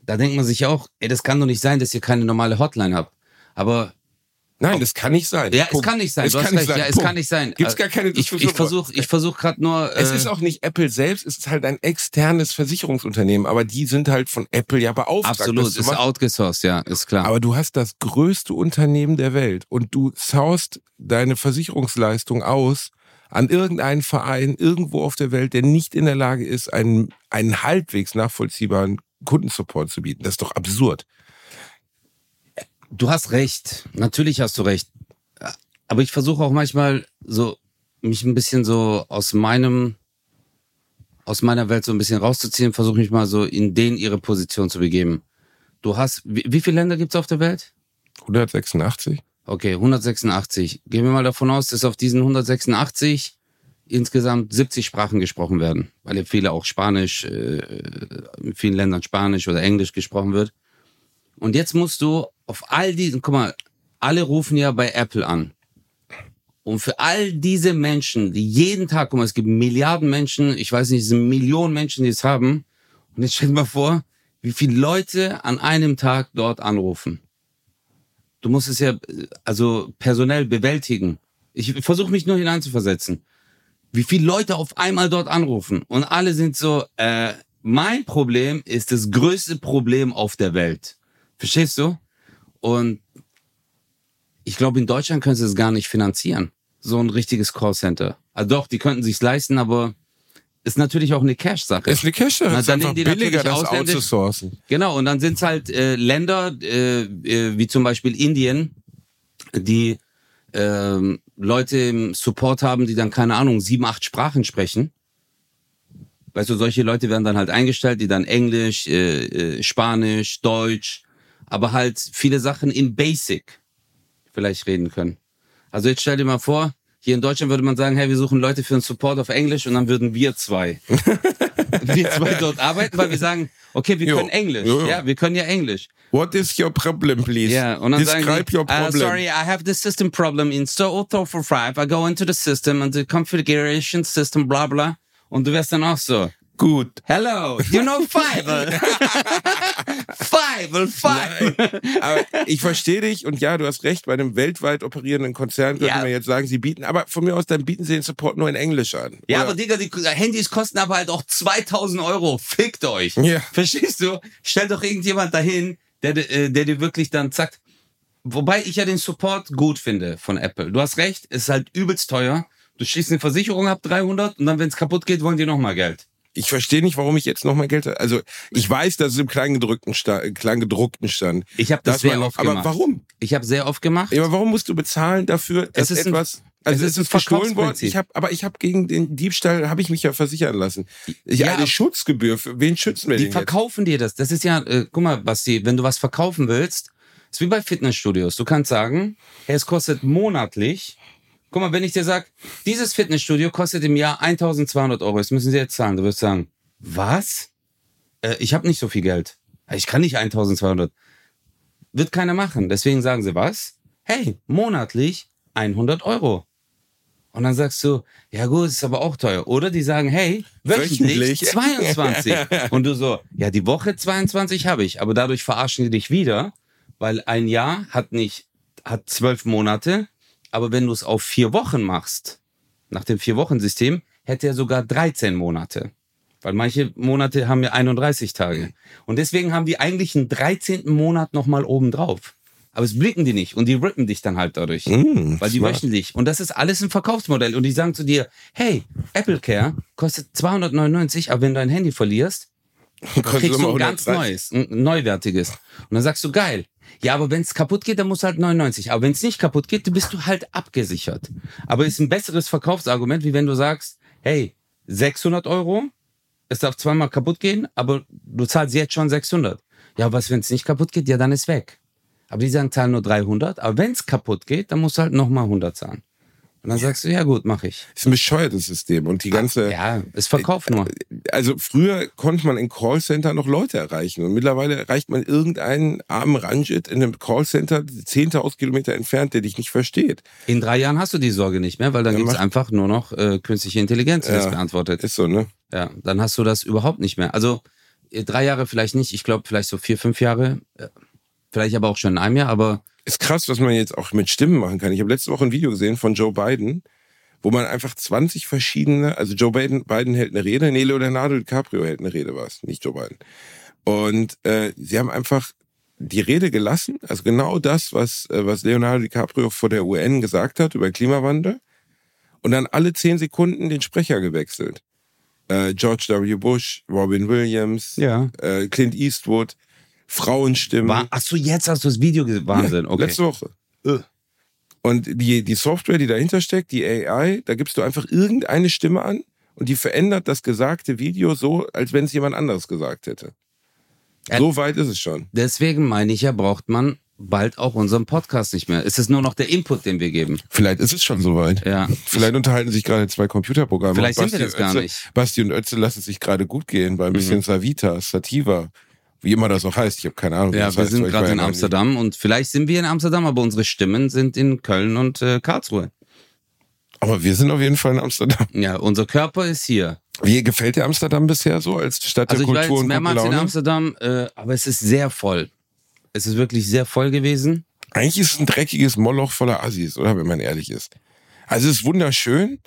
Speaker 2: Da denkt man sich auch, ey, das kann doch nicht sein, dass ihr keine normale Hotline habt. Aber
Speaker 1: Nein, das kann nicht sein.
Speaker 2: Ja, es kann nicht sein. Es hast recht. Sein. Ja, es kann nicht sein.
Speaker 1: Gibt's gar keine
Speaker 2: Diskussion. Ich, ich versuche ich versuch gerade nur.
Speaker 1: Äh es ist auch nicht Apple selbst, es ist halt ein externes Versicherungsunternehmen, aber die sind halt von Apple ja beauftragt.
Speaker 2: Absolut, ist outgesourced, ja, ist klar.
Speaker 1: Aber du hast das größte Unternehmen der Welt und du saust deine Versicherungsleistung aus an irgendeinen Verein irgendwo auf der Welt, der nicht in der Lage ist, einen, einen halbwegs nachvollziehbaren Kundensupport zu bieten. Das ist doch absurd.
Speaker 2: Du hast recht. Natürlich hast du recht. Aber ich versuche auch manchmal so, mich ein bisschen so aus meinem, aus meiner Welt so ein bisschen rauszuziehen, versuche mich mal so in denen ihre Position zu begeben. Du hast, wie, wie viele Länder gibt's auf der Welt?
Speaker 1: 186.
Speaker 2: Okay, 186. Gehen wir mal davon aus, dass auf diesen 186 insgesamt 70 Sprachen gesprochen werden, weil ja viele auch Spanisch, äh, in vielen Ländern Spanisch oder Englisch gesprochen wird. Und jetzt musst du auf all diesen, guck mal, alle rufen ja bei Apple an. Und für all diese Menschen, die jeden Tag, guck mal, es gibt Milliarden Menschen, ich weiß nicht, es sind Millionen Menschen, die es haben. Und jetzt stell dir mal vor, wie viele Leute an einem Tag dort anrufen. Du musst es ja, also personell bewältigen. Ich versuche mich nur hineinzuversetzen. Wie viele Leute auf einmal dort anrufen. Und alle sind so, äh, mein Problem ist das größte Problem auf der Welt. Verstehst du? Und ich glaube, in Deutschland können sie es gar nicht finanzieren. So ein richtiges Callcenter. Also doch, die könnten sich's leisten, aber ist natürlich auch eine Cash-Sache.
Speaker 1: Ist eine Cash-Sache. Ist einfach billiger, das outzusourcen.
Speaker 2: Genau, und dann sind es halt äh, Länder, äh, äh, wie zum Beispiel Indien, die äh, Leute im Support haben, die dann, keine Ahnung, sieben, acht Sprachen sprechen. Weißt du, solche Leute werden dann halt eingestellt, die dann Englisch, äh, äh, Spanisch, Deutsch, aber halt viele Sachen in Basic vielleicht reden können. Also jetzt stell dir mal vor, Hier in Deutschland würde man sagen, hey, wir suchen Leute für einen Support auf Englisch und dann würden wir zwei, wir zwei dort arbeiten, weil wir sagen, okay, wir
Speaker 1: Jo.
Speaker 2: können Englisch.
Speaker 1: Jo, jo.
Speaker 2: Ja, wir können ja Englisch.
Speaker 1: What is your problem, please?
Speaker 2: Ja, und dann sagen
Speaker 1: Describe
Speaker 2: die,
Speaker 1: your
Speaker 2: uh,
Speaker 1: problem.
Speaker 2: sorry, I have the system problem in so 5. I go into the system and the configuration system, bla bla. Und du wärst dann auch so,
Speaker 1: Gut.
Speaker 2: hello, you know Fiverr. Fiverr, Fiverr.
Speaker 1: aber ich verstehe dich und ja, du hast recht, bei einem weltweit operierenden Konzern könnte
Speaker 2: Ja.
Speaker 1: man jetzt sagen, sie bieten, aber von mir aus, dann bieten sie den Support nur in Englisch an.
Speaker 2: Ja,
Speaker 1: Oder-
Speaker 2: aber Digga, die Handys kosten aber halt auch 2000 Euro. Fickt euch.
Speaker 1: Ja.
Speaker 2: Verstehst du? Stell doch irgendjemand dahin, der, äh, der dir wirklich dann sagt, wobei ich ja den Support gut finde von Apple. Du hast recht, es ist halt übelst teuer. Du schließt eine Versicherung ab 300 und dann, wenn es kaputt geht, wollen die nochmal Geld.
Speaker 1: Ich verstehe nicht, warum ich jetzt nochmal Geld, also ich weiß, dass es im Kleingedruckten stand, Kleingedruckten stand.
Speaker 2: Ich habe das,
Speaker 1: Dass
Speaker 2: sehr
Speaker 1: man-
Speaker 2: oft
Speaker 1: aber
Speaker 2: gemacht.
Speaker 1: warum?
Speaker 2: Ich habe sehr oft gemacht.
Speaker 1: Ja, aber warum musst du bezahlen dafür, dass
Speaker 2: Es
Speaker 1: etwas, also
Speaker 2: es
Speaker 1: es
Speaker 2: ist ein
Speaker 1: ist gestohlen worden? Ich habe, aber ich habe gegen den Diebstahl habe ich mich ja versichern lassen. Ich
Speaker 2: Ja,
Speaker 1: eine
Speaker 2: aber-
Speaker 1: Schutzgebühr. Für wen schützen wir
Speaker 2: Die
Speaker 1: denn jetzt?
Speaker 2: verkaufen dir das. Das ist ja, äh, guck mal, Basti, wenn du was verkaufen willst, ist wie bei Fitnessstudios. Du kannst sagen, hey, es kostet monatlich. Guck mal, wenn ich dir sag, dieses Fitnessstudio kostet im Jahr 1200 Euro, das müssen sie jetzt zahlen. Du wirst sagen, was? Äh, ich habe nicht so viel Geld. Ich kann nicht 1200. Wird keiner machen. Deswegen sagen sie, was? Hey, monatlich 100 Euro. Und dann sagst du, ja gut, ist aber auch teuer. Oder die sagen, hey, wöchentlich
Speaker 1: Wöchentlich.
Speaker 2: 22. Und du so, ja, die Woche 22 habe ich. Aber dadurch verarschen die dich wieder, weil ein Jahr hat nicht, hat zwölf Monate. Aber wenn du es auf vier Wochen machst, nach dem Vier-Wochen-System, hätte er sogar 13 Monate. Weil manche Monate haben ja 31 Tage. Und deswegen haben die eigentlich einen 13. Monat nochmal oben drauf. Aber es blicken die nicht und die rippen dich dann halt dadurch.
Speaker 1: Mm,
Speaker 2: weil die
Speaker 1: smart.
Speaker 2: wöchentlich. Und das ist alles ein Verkaufsmodell. Und die sagen zu dir, hey, Apple Care kostet 299, aber wenn du ein Handy verlierst, kriegst du ein ganz
Speaker 1: 130.
Speaker 2: neues, ein neuwertiges. Und dann sagst du, geil. Ja, aber wenn es kaputt geht, dann musst du halt 99. Aber wenn es nicht kaputt geht, dann bist du halt abgesichert. Aber ist ein besseres Verkaufsargument, wie wenn du sagst, hey, 600 Euro, es darf zweimal kaputt gehen, aber du zahlst jetzt schon 600. Ja, was, wenn es nicht kaputt geht? Ja, dann ist weg. Aber die sagen, zahlen nur 300. Aber wenn es kaputt geht, dann musst du halt nochmal 100 zahlen. Und dann sagst du, ja gut, mach ich.
Speaker 1: ist ein bescheuertes System und die ganze,
Speaker 2: Ja, es verkauft nur.
Speaker 1: also früher konnte man in Callcenter noch Leute erreichen und mittlerweile erreicht man irgendeinen armen Ranjit in einem Callcenter 10.000 Kilometer entfernt, der dich nicht versteht.
Speaker 2: In drei Jahren hast du die Sorge nicht mehr, weil dann
Speaker 1: Ja,
Speaker 2: gibt's
Speaker 1: mach-
Speaker 2: einfach nur noch äh, künstliche Intelligenz, die das
Speaker 1: Ja.
Speaker 2: beantwortet.
Speaker 1: Ist so, ne?
Speaker 2: Ja, dann hast du das überhaupt nicht mehr. Also äh, drei Jahre vielleicht nicht, ich glaube vielleicht so vier, fünf Jahre, äh, vielleicht aber auch schon in einem Jahr, aber
Speaker 1: Ist krass, was man jetzt auch mit Stimmen machen kann. Ich habe letzte Woche ein Video gesehen von Joe Biden, wo man einfach 20 verschiedene, also Joe Biden, Biden hält eine Rede, nee, Leonardo DiCaprio hält eine Rede, was, nicht Joe Biden. Und äh, sie haben einfach die Rede gelassen, also genau das, was, äh, was Leonardo DiCaprio vor der UN gesagt hat über Klimawandel, und dann alle zehn Sekunden den Sprecher gewechselt. Äh, George W. Bush, Robin Williams,
Speaker 2: ja.
Speaker 1: äh, Clint Eastwood, Frauenstimmen.
Speaker 2: War, ach so, jetzt hast du das Video gesehen. Wahnsinn,
Speaker 1: Ja,
Speaker 2: okay.
Speaker 1: Letzte Woche. Und die, die Software, die dahinter steckt, die AI, da gibst du einfach irgendeine Stimme an und die verändert das gesagte Video so, als wenn es jemand anderes gesagt hätte. So weit ist es schon.
Speaker 2: Deswegen meine ich ja, braucht man bald auch unseren Podcast nicht mehr. Es ist nur noch der Input, den wir geben.
Speaker 1: Vielleicht ist es schon soweit.
Speaker 2: Ja.
Speaker 1: Vielleicht unterhalten sich gerade zwei Computerprogramme.
Speaker 2: Vielleicht sind wir das gar
Speaker 1: Ötze,
Speaker 2: nicht. Mhm.
Speaker 1: Basti und Ötze lassen sich gerade gut gehen bei ein bisschen Savita, Sativa, wie immer das auch heißt. Ich habe keine Ahnung. wie
Speaker 2: Ja,
Speaker 1: das
Speaker 2: wir
Speaker 1: heißt,
Speaker 2: sind gerade in Amsterdam und vielleicht sind wir in Amsterdam, aber unsere Stimmen sind in Köln und äh, Karlsruhe.
Speaker 1: Aber wir sind auf jeden Fall in Amsterdam.
Speaker 2: Ja, unser Körper ist hier.
Speaker 1: Wie gefällt dir Amsterdam bisher so als Stadt
Speaker 2: Also
Speaker 1: der
Speaker 2: ich war
Speaker 1: Kultur
Speaker 2: jetzt mehrmals in? Amsterdam, äh, aber es ist sehr voll. Es ist wirklich sehr voll gewesen.
Speaker 1: Eigentlich ist es ein dreckiges Moloch voller Assis, oder wenn man ehrlich ist. Also es ist wunderschön.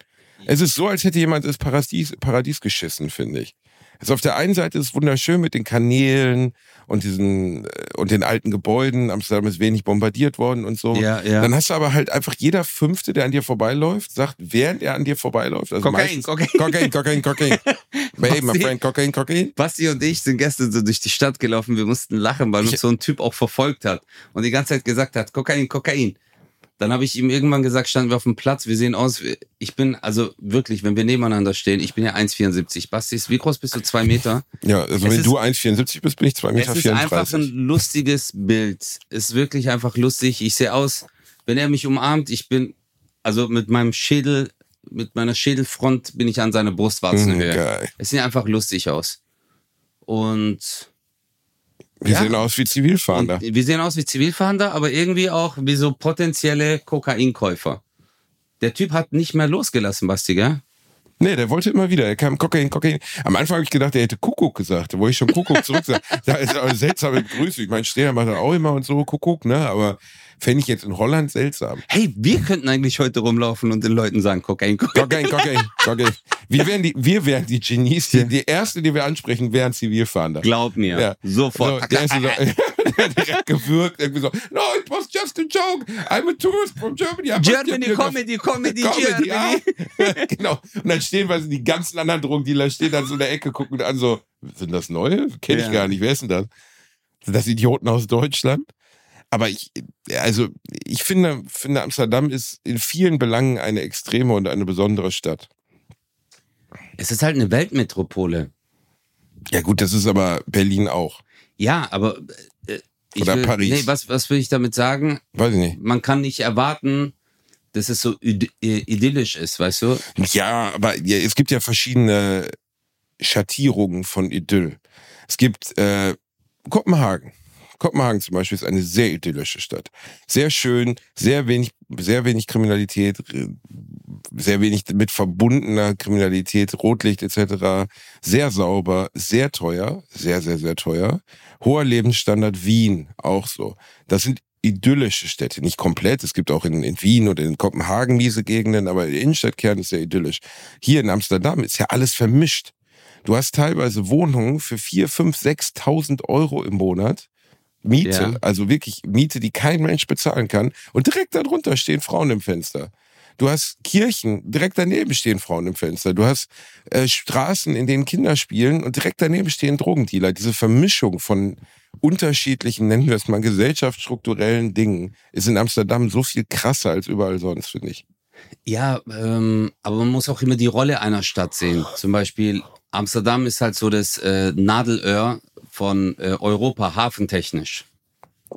Speaker 1: Es ist so, als hätte jemand ins Paradies, Paradies geschissen, finde ich. Also auf der einen Seite ist es wunderschön mit den Kanälen und diesen äh, und den alten Gebäuden. Amsterdam ist wenig bombardiert worden und so.
Speaker 2: Ja, ja.
Speaker 1: Dann hast du aber halt einfach jeder Fünfte, der an dir vorbeiläuft, sagt, während er an dir vorbeiläuft. Also
Speaker 2: Kokain, Kokain.
Speaker 1: Kokain, Kokain, Kokain. Hey, my friend, Kokain, Kokain.
Speaker 2: Basti und ich sind gestern so durch die Stadt gelaufen. Wir mussten lachen, weil uns so ein Typ auch verfolgt hat und die ganze Zeit gesagt hat, Kokain, Kokain. Dann habe ich ihm irgendwann gesagt, standen wir auf dem Platz, wir sehen aus, ich bin, also wirklich, wenn wir nebeneinander stehen, ich bin ja 1,74. Basti, wie groß bist du? Zwei Meter?
Speaker 1: Ja, also
Speaker 2: Es
Speaker 1: wenn
Speaker 2: ist-
Speaker 1: du 1,74 bist, bin ich 2,34 Meter.
Speaker 2: Es ist einfach ein lustiges Bild. Es ist wirklich einfach lustig. Ich sehe aus, wenn er mich umarmt, ich bin Also mit meinem Schädel, mit meiner Schädelfront bin ich an seine Brustwarzenhöhe.
Speaker 1: Mhm, geil.
Speaker 2: Es sieht einfach lustig aus. Und
Speaker 1: Wir
Speaker 2: Ja.
Speaker 1: sehen aus wie Zivilfahnder.
Speaker 2: Und wir sehen aus wie Zivilfahnder, aber irgendwie auch wie so potenzielle Kokainkäufer. Der Typ hat nicht mehr losgelassen, Basti, gell?
Speaker 1: Nee, der wollte immer wieder. Er kam Kokain, Kokain. Am Anfang habe ich gedacht, er hätte Kuckuck gesagt. Wo ich schon Kuckuck zurück sage. Da ist eine seltsame Begrüßung. Ich meine, Steher macht das auch immer und so Kuckuck, ne? Aber fände ich jetzt in Holland seltsam.
Speaker 2: Hey, wir könnten eigentlich heute rumlaufen und den Leuten sagen, Kokain, Kokain.
Speaker 1: Kokain, Kokain, Kokain. Wir wären die, wir wären die Genies. Die, die erste, die wir ansprechen, wären Zivilfahnder.
Speaker 2: Glaub mir.
Speaker 1: Ja.
Speaker 2: Sofort.
Speaker 1: So, der ist so, direkt gewürgt, irgendwie so, no, it was just a joke. I'm a tourist from Germany. I must
Speaker 2: Germany, Comedy, Comedy,
Speaker 1: Comedy,
Speaker 2: Germany.
Speaker 1: genau. Und dann stehen, weil die ganzen anderen Drogendealer stehen dann so in der Ecke, gucken an so, sind das neue? Kenne ich
Speaker 2: Ja.
Speaker 1: gar nicht. Wer ist denn das? Sind das Idioten aus Deutschland? Aber ich, also, ich finde, finde, Amsterdam ist in vielen Belangen eine extreme und eine besondere Stadt.
Speaker 2: Es ist halt eine Weltmetropole.
Speaker 1: Ja, gut, das ist aber Berlin auch.
Speaker 2: Ja, aber äh, ich
Speaker 1: Oder
Speaker 2: will,
Speaker 1: Paris.
Speaker 2: Nee, was, was will ich damit sagen?
Speaker 1: Weiß ich nicht.
Speaker 2: Man kann nicht erwarten, dass es so äh, idyllisch ist, weißt du?
Speaker 1: Ja, aber ja, es gibt ja verschiedene Schattierungen von Idyll. Es gibt äh, Kopenhagen. Kopenhagen zum Beispiel ist eine sehr idyllische Stadt. Sehr schön, sehr wenig, sehr wenig Kriminalität, äh, sehr wenig mit verbundener Kriminalität, Rotlicht etc. Sehr sauber, sehr teuer, sehr, sehr, sehr teuer. Hoher Lebensstandard, Wien auch so. Das sind idyllische Städte, nicht komplett. Es gibt auch in, in Wien oder in Kopenhagen miese Gegenden, aber der Innenstadtkern ist sehr idyllisch. Hier in Amsterdam ist ja alles vermischt. Du hast teilweise Wohnungen für 4, 5, 6.000 Euro im Monat. Miete,
Speaker 2: Ja.
Speaker 1: also wirklich Miete, die kein Mensch bezahlen kann. Und direkt darunter stehen Frauen im Fenster. Du hast Kirchen, direkt daneben stehen Frauen im Fenster. Du hast äh, Straßen, in denen Kinder spielen und direkt daneben stehen Drogendealer. Diese Vermischung von unterschiedlichen, nennen wir es mal, gesellschaftsstrukturellen Dingen ist in Amsterdam so viel krasser als überall sonst, finde ich.
Speaker 2: Ja, ähm, aber man muss auch immer die Rolle einer Stadt sehen. Zum Beispiel Amsterdam ist halt so das äh, Nadelöhr von äh, Europa, hafentechnisch.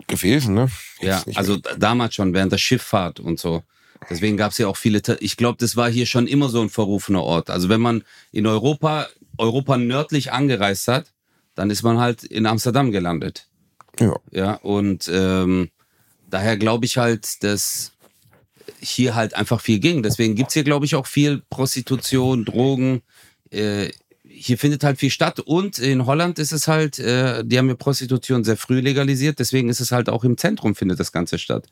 Speaker 1: Gewesen, ne?
Speaker 2: Ja, also damals schon während der Schifffahrt und so. Deswegen gab es ja auch viele. Te- Ich glaube, das war hier schon immer so ein verrufener Ort. Also wenn man in Europa, Europa nördlich angereist hat, dann ist man halt in Amsterdam gelandet.
Speaker 1: Ja.
Speaker 2: Ja, und ähm, daher glaube ich halt, dass hier halt einfach viel ging. Deswegen gibt's hier, glaube ich, auch viel Prostitution, Drogen. Äh, hier findet halt viel statt. Und in Holland ist es halt, äh, die haben ja Prostitution sehr früh legalisiert. Deswegen ist es halt auch im Zentrum findet das Ganze statt.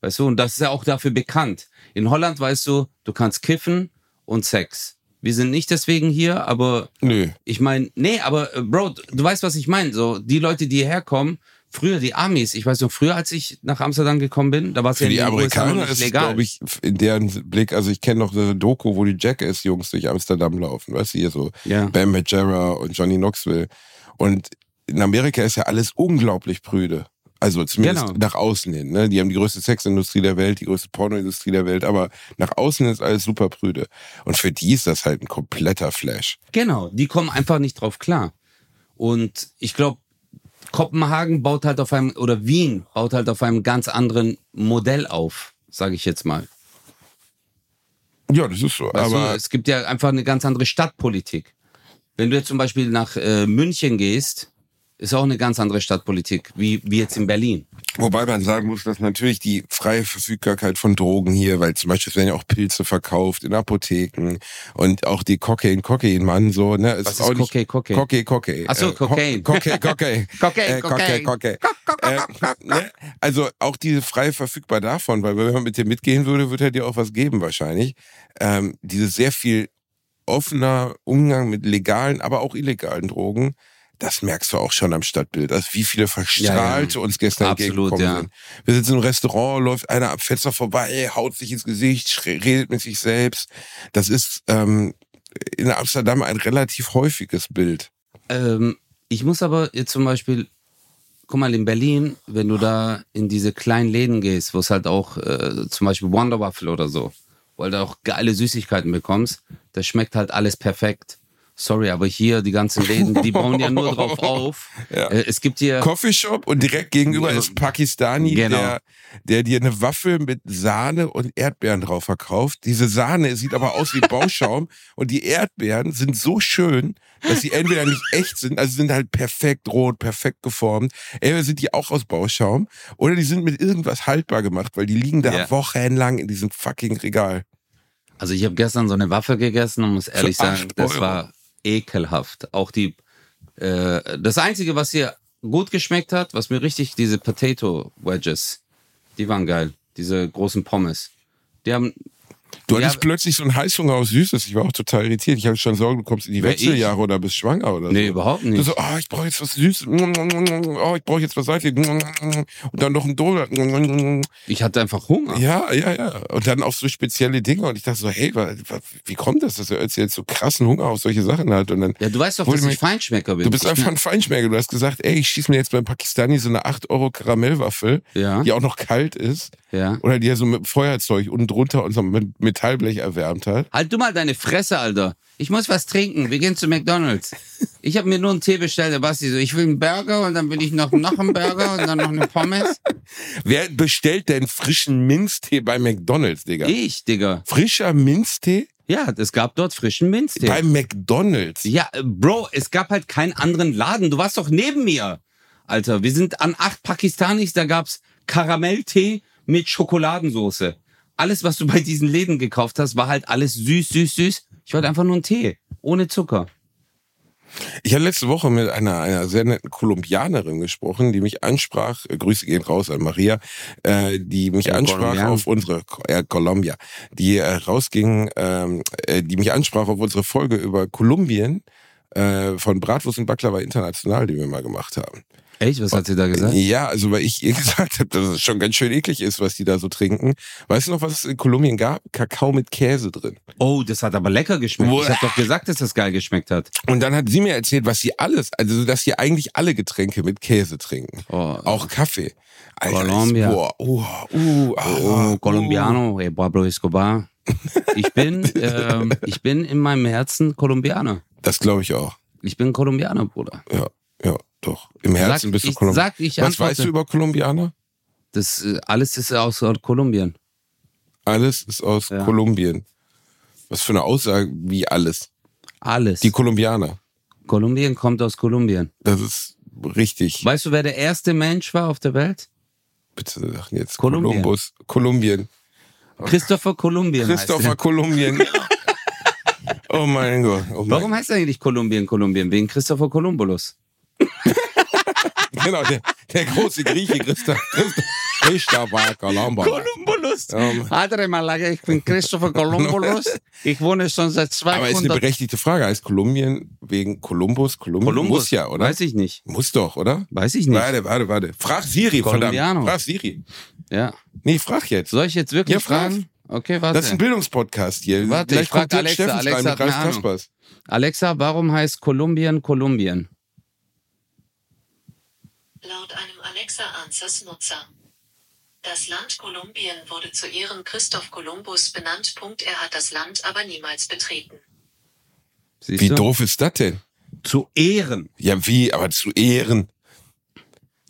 Speaker 2: Weißt du, und das ist ja auch dafür bekannt. In Holland weißt du, du kannst kiffen und Sex. Wir sind nicht deswegen hier, aber
Speaker 1: Nö.
Speaker 2: ich meine, nee, aber äh, Bro, du weißt, was ich meine. So, die Leute, die hierher kommen, früher die Amis, ich weiß noch, früher, als ich nach Amsterdam gekommen bin, da war es ja in
Speaker 1: die
Speaker 2: den USA
Speaker 1: Amerikaner
Speaker 2: nicht
Speaker 1: ist glaube ich, in deren Blick, also ich kenne noch eine Doku, wo die Jackass-Jungs durch Amsterdam laufen, weißt du, hier so
Speaker 2: Ja.
Speaker 1: Bam Margera und Johnny Knoxville. Und in Amerika ist ja alles unglaublich prüde. Also zumindest
Speaker 2: Genau.
Speaker 1: nach außen hin. Ne? Die haben die größte Sexindustrie der Welt, die größte Pornoindustrie der Welt, aber nach außen ist alles super prüde. Und für die ist das halt ein kompletter Flash.
Speaker 2: Genau, die kommen einfach nicht drauf klar. Und ich glaube, Kopenhagen baut halt auf einem, oder Wien baut halt auf einem ganz anderen Modell auf, sage ich jetzt mal.
Speaker 1: Ja, das ist so.
Speaker 2: Weißt
Speaker 1: aber
Speaker 2: du, es gibt ja einfach eine ganz andere Stadtpolitik. Wenn du jetzt zum Beispiel nach äh, München gehst, ist auch eine ganz andere Stadtpolitik, wie, wie jetzt in Berlin.
Speaker 1: Wobei man sagen muss, dass natürlich die freie Verfügbarkeit von Drogen hier, weil zum Beispiel es werden ja auch Pilze verkauft in Apotheken und auch die Cocaine, Cocaine, Mann, so, ne? Es
Speaker 2: Was ist
Speaker 1: auch nicht-
Speaker 2: Cocaine, Cocaine?
Speaker 1: Cocaine, Cocaine.
Speaker 2: Ach so,
Speaker 1: Äh, Co-
Speaker 2: Cocaine.
Speaker 1: Cocaine, Cocaine.
Speaker 2: Cocaine,
Speaker 1: Äh, Cocaine, Cocaine. Äh, ne? Also auch diese frei verfügbar davon, weil wenn man mit dir mitgehen würde, würde er dir auch was geben wahrscheinlich. Ähm, dieses sehr viel offener Umgang mit legalen, aber auch illegalen Drogen, das merkst du auch schon am Stadtbild. Also wie viele Verstrahlte
Speaker 2: Ja, ja.
Speaker 1: uns gestern
Speaker 2: Absolut,
Speaker 1: entgegengekommen
Speaker 2: ja.
Speaker 1: sind. Wir sitzen im Restaurant, läuft einer am Fenster vorbei, haut sich ins Gesicht, redet mit sich selbst. Das ist ähm, in Amsterdam ein relativ häufiges Bild.
Speaker 2: Ähm, ich muss aber jetzt zum Beispiel, guck mal, in Berlin, wenn du da in diese kleinen Läden gehst, wo es halt auch äh, zum Beispiel Wonder Waffle oder so, weil du auch geile Süßigkeiten bekommst, das schmeckt halt alles perfekt. Sorry, aber hier die ganzen Läden, die bauen ja nur drauf auf.
Speaker 1: Ja.
Speaker 2: Äh, Es gibt hier.
Speaker 1: Coffeeshop und direkt gegenüber ist Pakistani,
Speaker 2: Genau.
Speaker 1: der, der dir eine Waffel mit Sahne und Erdbeeren drauf verkauft. Diese Sahne sieht aber aus wie Bauschaum und die Erdbeeren sind so schön, dass sie entweder nicht echt sind, also sind halt perfekt rot, perfekt geformt. Entweder sind die auch aus Bauschaum oder die sind mit irgendwas haltbar gemacht, weil die liegen da
Speaker 2: Ja.
Speaker 1: wochenlang in diesem fucking Regal.
Speaker 2: Also ich habe gestern so eine Waffe gegessen und muss ehrlich sagen, das
Speaker 1: Euro.
Speaker 2: war ekelhaft. Auch die, äh, das Einzige, was hier gut geschmeckt hat, was mir richtig, diese Potato Wedges, die waren geil. Diese großen Pommes. Die haben,
Speaker 1: Du
Speaker 2: Ja,
Speaker 1: hattest plötzlich so einen Heißhunger auf Süßes. Ich war auch total irritiert. Ich hatte schon Sorgen, du kommst in die
Speaker 2: Wer, ich?
Speaker 1: Wechseljahre oder bist schwanger oder
Speaker 2: nee,
Speaker 1: so.
Speaker 2: überhaupt
Speaker 1: Du
Speaker 2: nicht.
Speaker 1: so, ah, ich brauche jetzt was Süßes. Oh, ich brauche jetzt was Salziges. Und dann noch ein Donut.
Speaker 2: Ich hatte einfach Hunger.
Speaker 1: Ja, ja, ja. Und dann auf so spezielle Dinge. Und ich dachte so, hey, wie kommt das, dass er jetzt so krassen Hunger auf solche Sachen hat? Und dann,
Speaker 2: Ja, du weißt doch, dass ich Feinschmecker bin.
Speaker 1: du bist einfach ein Feinschmecker. Du hast gesagt, ey, ich schieße mir jetzt beim Pakistani so eine 8 Euro Karamellwaffel,
Speaker 2: Ja.
Speaker 1: die auch noch kalt ist.
Speaker 2: Ja.
Speaker 1: Oder die er so mit Feuerzeug unten drunter und so mit Metallblech erwärmt hat.
Speaker 2: Halt du mal deine Fresse, Alter. Ich muss was trinken. Wir gehen zu McDonalds. Ich habe mir nur einen Tee bestellt. Der Basti so, ich will einen Burger und dann will ich noch, noch einen Burger und dann noch eine Pommes.
Speaker 1: Wer bestellt denn frischen Minztee bei McDonalds, Digga?
Speaker 2: Ich, Digga.
Speaker 1: Frischer Minztee
Speaker 2: Ja, es gab dort frischen Minztee.
Speaker 1: bei McDonalds.
Speaker 2: Ja, äh, Bro, es gab halt keinen anderen Laden. Du warst doch neben mir. Alter, wir sind an acht Pakistanis, da gab's Karamelltee mit Schokoladensoße. Alles, was du bei diesen Läden gekauft hast, war halt alles süß, süß, süß. Ich wollte einfach nur einen Tee. Ohne Zucker.
Speaker 1: Ich habe letzte Woche mit einer, einer sehr netten Kolumbianerin gesprochen, die mich ansprach, äh, Grüße gehen raus an Maria, äh, die mich
Speaker 2: Ja,
Speaker 1: ansprach
Speaker 2: Kolumbian.
Speaker 1: auf unsere, äh, Colombia, die äh, rausging, ähm, äh, die mich ansprach auf unsere Folge über Kolumbien äh, von Bratwurst und Baklava International, die wir mal gemacht haben.
Speaker 2: Echt? Was hat sie da gesagt?
Speaker 1: Ja, also weil ich ihr gesagt habe, dass es schon ganz schön eklig ist, was die da so trinken. Weißt du noch, was es in Kolumbien gab? Kakao mit Käse drin.
Speaker 2: Oh, das hat aber lecker geschmeckt.
Speaker 1: Wo-
Speaker 2: Ich hab doch gesagt, dass das geil geschmeckt hat.
Speaker 1: Und dann hat sie mir erzählt, was sie alles, also dass sie eigentlich alle Getränke mit Käse trinken.
Speaker 2: Oh,
Speaker 1: Auch Kaffee. Alter,
Speaker 2: Colombia.
Speaker 1: Ist, boah, uh, uh, ah,
Speaker 2: oh,
Speaker 1: uh.
Speaker 2: Colombiano, eh, Pablo Escobar. Ich bin, ähm, ich bin in meinem Herzen Kolumbianer.
Speaker 1: Das glaube ich auch.
Speaker 2: Ich bin Kolumbianer, Bruder.
Speaker 1: Ja, ja, doch. Im Herzen
Speaker 2: Sag-
Speaker 1: bist du Kolumbianer.
Speaker 2: sag, ich
Speaker 1: Was
Speaker 2: antworte.
Speaker 1: weißt du über Kolumbianer?
Speaker 2: Das äh, alles ist aus Kolumbien.
Speaker 1: Alles ist aus
Speaker 2: Ja.
Speaker 1: Kolumbien. Was für eine Aussage, wie alles.
Speaker 2: Alles.
Speaker 1: Die Kolumbianer.
Speaker 2: Kolumbien kommt aus Kolumbien.
Speaker 1: Das ist richtig.
Speaker 2: Weißt du, wer der erste Mensch war auf der Welt?
Speaker 1: Bitte sag jetzt
Speaker 2: Kolumbien.
Speaker 1: Kolumbus. Kolumbien.
Speaker 2: Christopher Kolumbien.
Speaker 1: Christopher Kolumbien. oh mein Gott. Oh
Speaker 2: Heißt
Speaker 1: mein.
Speaker 2: Warum heißt eigentlich Kolumbien Kolumbien? Wegen Christopher Kolumbulus.
Speaker 1: Genau, der, der große Grieche Christoph, Christoph, Christopher Columbus.
Speaker 2: Kolumbulus.
Speaker 1: Ähm.
Speaker 2: Alter, Malaga, ich bin Christopher Kolumbulus. Ich wohne schon seit
Speaker 1: Aber ist eine
Speaker 2: 200
Speaker 1: berechtigte Frage. Heißt Kolumbien wegen Kolumbus? Kolumbus, muss ja, oder?
Speaker 2: Weiß ich nicht.
Speaker 1: Muss doch, oder?
Speaker 2: Weiß ich nicht.
Speaker 1: Warte, warte, warte. Frag Siri, verdammt. Frag Siri.
Speaker 2: Ja.
Speaker 1: Nee, frag jetzt.
Speaker 2: Soll ich jetzt wirklich
Speaker 1: Ja, frag.
Speaker 2: fragen? Okay, warte.
Speaker 1: Das ist ein Bildungspodcast hier.
Speaker 2: Warte,
Speaker 1: Gleich
Speaker 2: ich frag
Speaker 1: kommt Dirk
Speaker 2: Alexa. Alexa.
Speaker 1: Kaspers.
Speaker 2: Alexa, warum heißt Kolumbien Kolumbien?
Speaker 3: Laut einem Alexa Answers Nutzer. Das Land Kolumbien wurde zu Ehren Christoph Kolumbus benannt. Punkt. Er hat das Land aber niemals betreten.
Speaker 2: Siehst
Speaker 1: Wie
Speaker 2: du?
Speaker 1: doof ist das denn?
Speaker 2: Zu Ehren.
Speaker 1: Ja, wie? Aber zu Ehren.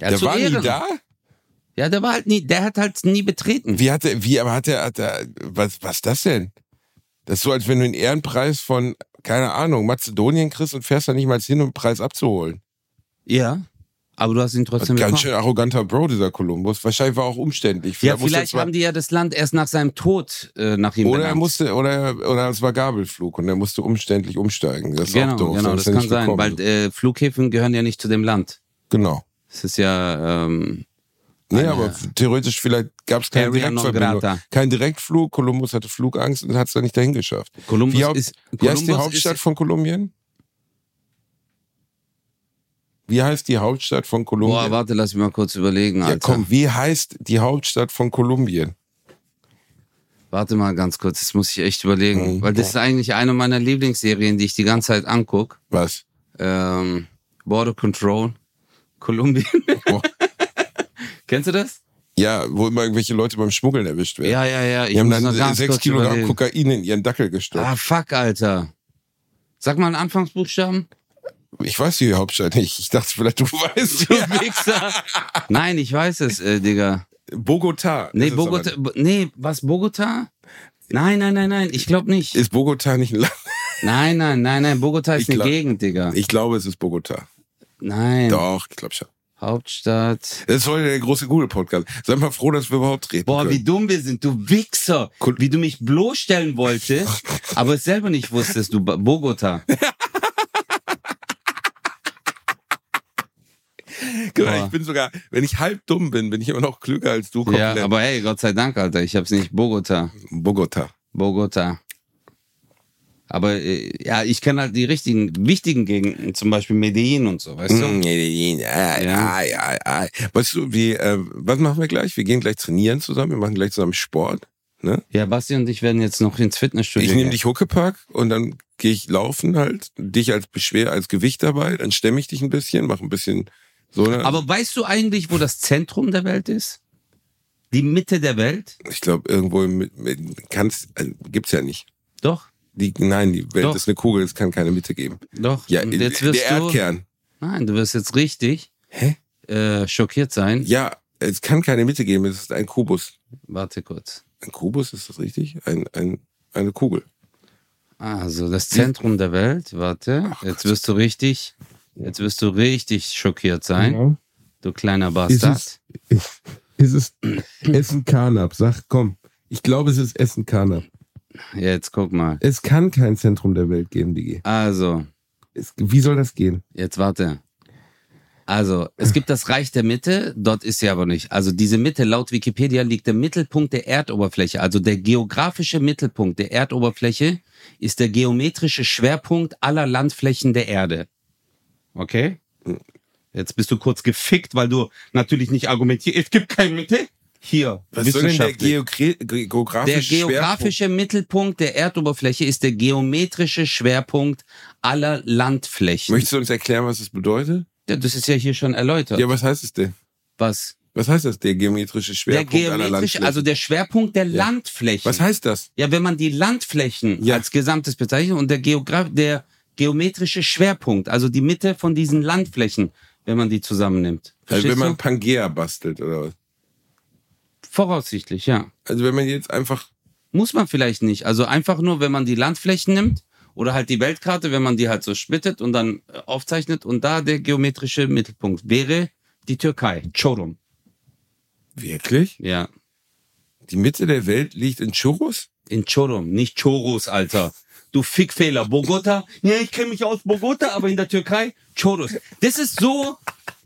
Speaker 2: Ja,
Speaker 1: der
Speaker 2: zu
Speaker 1: war
Speaker 2: Ehren.
Speaker 1: nie da?
Speaker 2: Ja, der war halt nie, der hat halt nie betreten.
Speaker 1: Wie hat er, wie, aber hat er, hat er, was, was ist das denn? Das ist so, als wenn du einen Ehrenpreis von, keine Ahnung, Mazedonien kriegst und fährst da nicht mal hin, um den Preis abzuholen.
Speaker 2: Ja. Aber du hast ihn trotzdem
Speaker 1: Ganz
Speaker 2: bekommen.
Speaker 1: schön arroganter Bro, dieser Kolumbus. Wahrscheinlich war auch umständlich.
Speaker 2: Ja,
Speaker 1: musste er
Speaker 2: vielleicht haben die ja das Land erst nach seinem Tod äh, nach ihm
Speaker 1: Oder er musste, oder, oder es war Gabelflug und er musste umständlich umsteigen. Das ist
Speaker 2: genau,
Speaker 1: doof.
Speaker 2: genau, das kann sein,
Speaker 1: gekommen.
Speaker 2: weil äh, Flughäfen gehören ja nicht zu dem Land.
Speaker 1: Genau.
Speaker 2: Es ist ja, ähm,
Speaker 1: Nee,
Speaker 2: Eine-
Speaker 1: aber theoretisch vielleicht gab es keine
Speaker 2: Area non
Speaker 1: Direktverbindung. Kein Direktflug. Kolumbus hatte Flugangst und hat es dann nicht dahin geschafft.
Speaker 2: Kolumbus
Speaker 1: Wie,
Speaker 2: ist,
Speaker 1: wie heißt die Hauptstadt
Speaker 2: ist,
Speaker 1: von Kolumbien? Wie heißt die Hauptstadt von Kolumbien?
Speaker 2: Boah, warte, lass mich mal kurz überlegen, Alter.
Speaker 1: ja, komm, wie heißt die Hauptstadt von Kolumbien?
Speaker 2: Warte mal ganz kurz, das muss ich echt überlegen.
Speaker 1: Mhm.
Speaker 2: Weil das ist eigentlich eine meiner Lieblingsserien, die ich die ganze Zeit anguck.
Speaker 1: Was?
Speaker 2: Ähm, Border Control, Kolumbien.
Speaker 1: Boah.
Speaker 2: Kennst du das?
Speaker 1: Ja, wo immer irgendwelche Leute beim Schmuggeln erwischt werden.
Speaker 2: Ja, ja, ja. Ich
Speaker 1: die haben dann sechs Kilogramm
Speaker 2: überlegen.
Speaker 1: Kokain in ihren Dackel gestopft.
Speaker 2: Ah, fuck, Alter. Sag mal einen Anfangsbuchstaben.
Speaker 1: Ich weiß die Hauptstadt nicht. Ich dachte vielleicht, du weißt.
Speaker 2: Du Wichser. Nein, ich weiß es, äh, Digga.
Speaker 1: Bogota.
Speaker 2: Nee, Bogota. Nee, was, Bogota? Nein, nein, nein, nein. Ich glaube nicht.
Speaker 1: Ist Bogota nicht ein Land?
Speaker 2: Nein, nein, nein, nein. Bogota ist
Speaker 1: Ich
Speaker 2: eine
Speaker 1: glaub-
Speaker 2: Gegend, Digga.
Speaker 1: Ich glaube, es ist Bogota.
Speaker 2: Nein.
Speaker 1: Doch, ich glaube schon.
Speaker 2: Hauptstadt.
Speaker 1: Das ist heute der große Google-Podcast. Sei mal froh, dass wir überhaupt reden
Speaker 2: Boah,
Speaker 1: können.
Speaker 2: wie dumm wir sind, du Wichser. Wie du mich bloßstellen wolltest, aber es selber nicht wusstest, du Bogota. Boah.
Speaker 1: ich bin sogar, wenn ich halb dumm bin, bin ich immer noch klüger als du komplett.
Speaker 2: Ja, aber hey, Gott sei Dank, Alter. Ich hab's nicht. Bogota.
Speaker 1: Bogota.
Speaker 2: Bogota. Aber äh, ja, ich kenne halt die richtigen, wichtigen Gegenden, zum Beispiel Medellin und so, weißt du?
Speaker 1: Mm, Ja, ja, ja, ja. Weißt du, wie, äh, was machen wir gleich? Wir gehen gleich trainieren zusammen, wir machen gleich zusammen Sport. Ne?
Speaker 2: Ja, Basti und ich werden jetzt noch ins Fitnessstudio
Speaker 1: Ich nehme dich Huckepack und dann gehe ich laufen halt, dich als Beschwer, als Gewicht dabei, dann stemme ich dich ein bisschen, mache ein bisschen so. Ne?
Speaker 2: Aber weißt du eigentlich, wo das Zentrum der Welt ist? Die Mitte der Welt?
Speaker 1: ich glaube, irgendwo mit, mit, kann's, äh, gibt's ja nicht.
Speaker 2: Doch,
Speaker 1: Die, nein, die Welt
Speaker 2: Doch.
Speaker 1: ist eine Kugel, es kann keine Mitte geben.
Speaker 2: doch.
Speaker 1: Ja,
Speaker 2: und jetzt wirst
Speaker 1: der
Speaker 2: du,
Speaker 1: Erdkern.
Speaker 2: Nein, du wirst jetzt richtig
Speaker 1: Hä?
Speaker 2: äh, schockiert sein.
Speaker 1: Ja, es kann keine Mitte geben, es ist ein Kubus.
Speaker 2: Warte kurz.
Speaker 1: Ein Kubus, ist das richtig? Ein, ein, eine Kugel.
Speaker 2: Also das Zentrum der Welt, warte, jetzt wirst du richtig, jetzt wirst du richtig schockiert sein, du kleiner Bastard.
Speaker 1: Ist es Essen Karnap? Sag, komm. Ich glaube, es ist Essen Karnap.
Speaker 2: Jetzt guck mal.
Speaker 1: Es kann kein Zentrum der Welt geben, Digi.
Speaker 2: Also,
Speaker 1: Es, wie soll das gehen?
Speaker 2: jetzt warte. Also, es gibt das Reich der Mitte, dort ist sie aber nicht. Also diese Mitte laut Wikipedia liegt der Mittelpunkt der Erdoberfläche. Also der geografische Mittelpunkt der Erdoberfläche ist der geometrische Schwerpunkt aller Landflächen der Erde. Okay? Jetzt bist du kurz gefickt, weil du natürlich nicht argumentierst. Es gibt keine Mitte. Hier,
Speaker 1: Was soll denn der
Speaker 2: wissenschaftlich.
Speaker 1: Geogre
Speaker 2: Der
Speaker 1: geografische
Speaker 2: geografische Mittelpunkt der Erdoberfläche ist der geometrische Schwerpunkt aller Landflächen.
Speaker 1: Möchtest du uns erklären, was das bedeutet?
Speaker 2: Ja, das ist ja hier schon erläutert.
Speaker 1: Ja, was heißt es denn?
Speaker 2: Was?
Speaker 1: Was heißt das, der geometrische
Speaker 2: Der
Speaker 1: Schwerpunkt aller
Speaker 2: geometrische,
Speaker 1: Landflächen?
Speaker 2: also der Schwerpunkt der
Speaker 1: Ja.
Speaker 2: Landflächen.
Speaker 1: was heißt das?
Speaker 2: Ja, wenn man die Landflächen
Speaker 1: Ja.
Speaker 2: als Gesamtes bezeichnet und der, Geograf der geometrische Schwerpunkt, also die Mitte von diesen Landflächen, wenn man die zusammennimmt.
Speaker 1: Also
Speaker 2: Verstehst
Speaker 1: wenn man
Speaker 2: du?
Speaker 1: Pangea bastelt oder was?
Speaker 2: Voraussichtlich, ja.
Speaker 1: Also wenn man jetzt einfach
Speaker 2: Muss man vielleicht nicht. Also einfach nur, wenn man die Landflächen nimmt oder halt die Weltkarte, wenn man die halt so splittet und dann äh, aufzeichnet und da der geometrische Mittelpunkt wäre die Türkei, Çorum.
Speaker 1: wirklich
Speaker 2: Ja,
Speaker 1: die Mitte der Welt liegt in Churros?
Speaker 2: in Çorum, nicht Choros, Alter. Du Fickfehler. Bogota? Ja, ich kenne mich aus Bogota, aber in der Türkei Choros. Das ist so,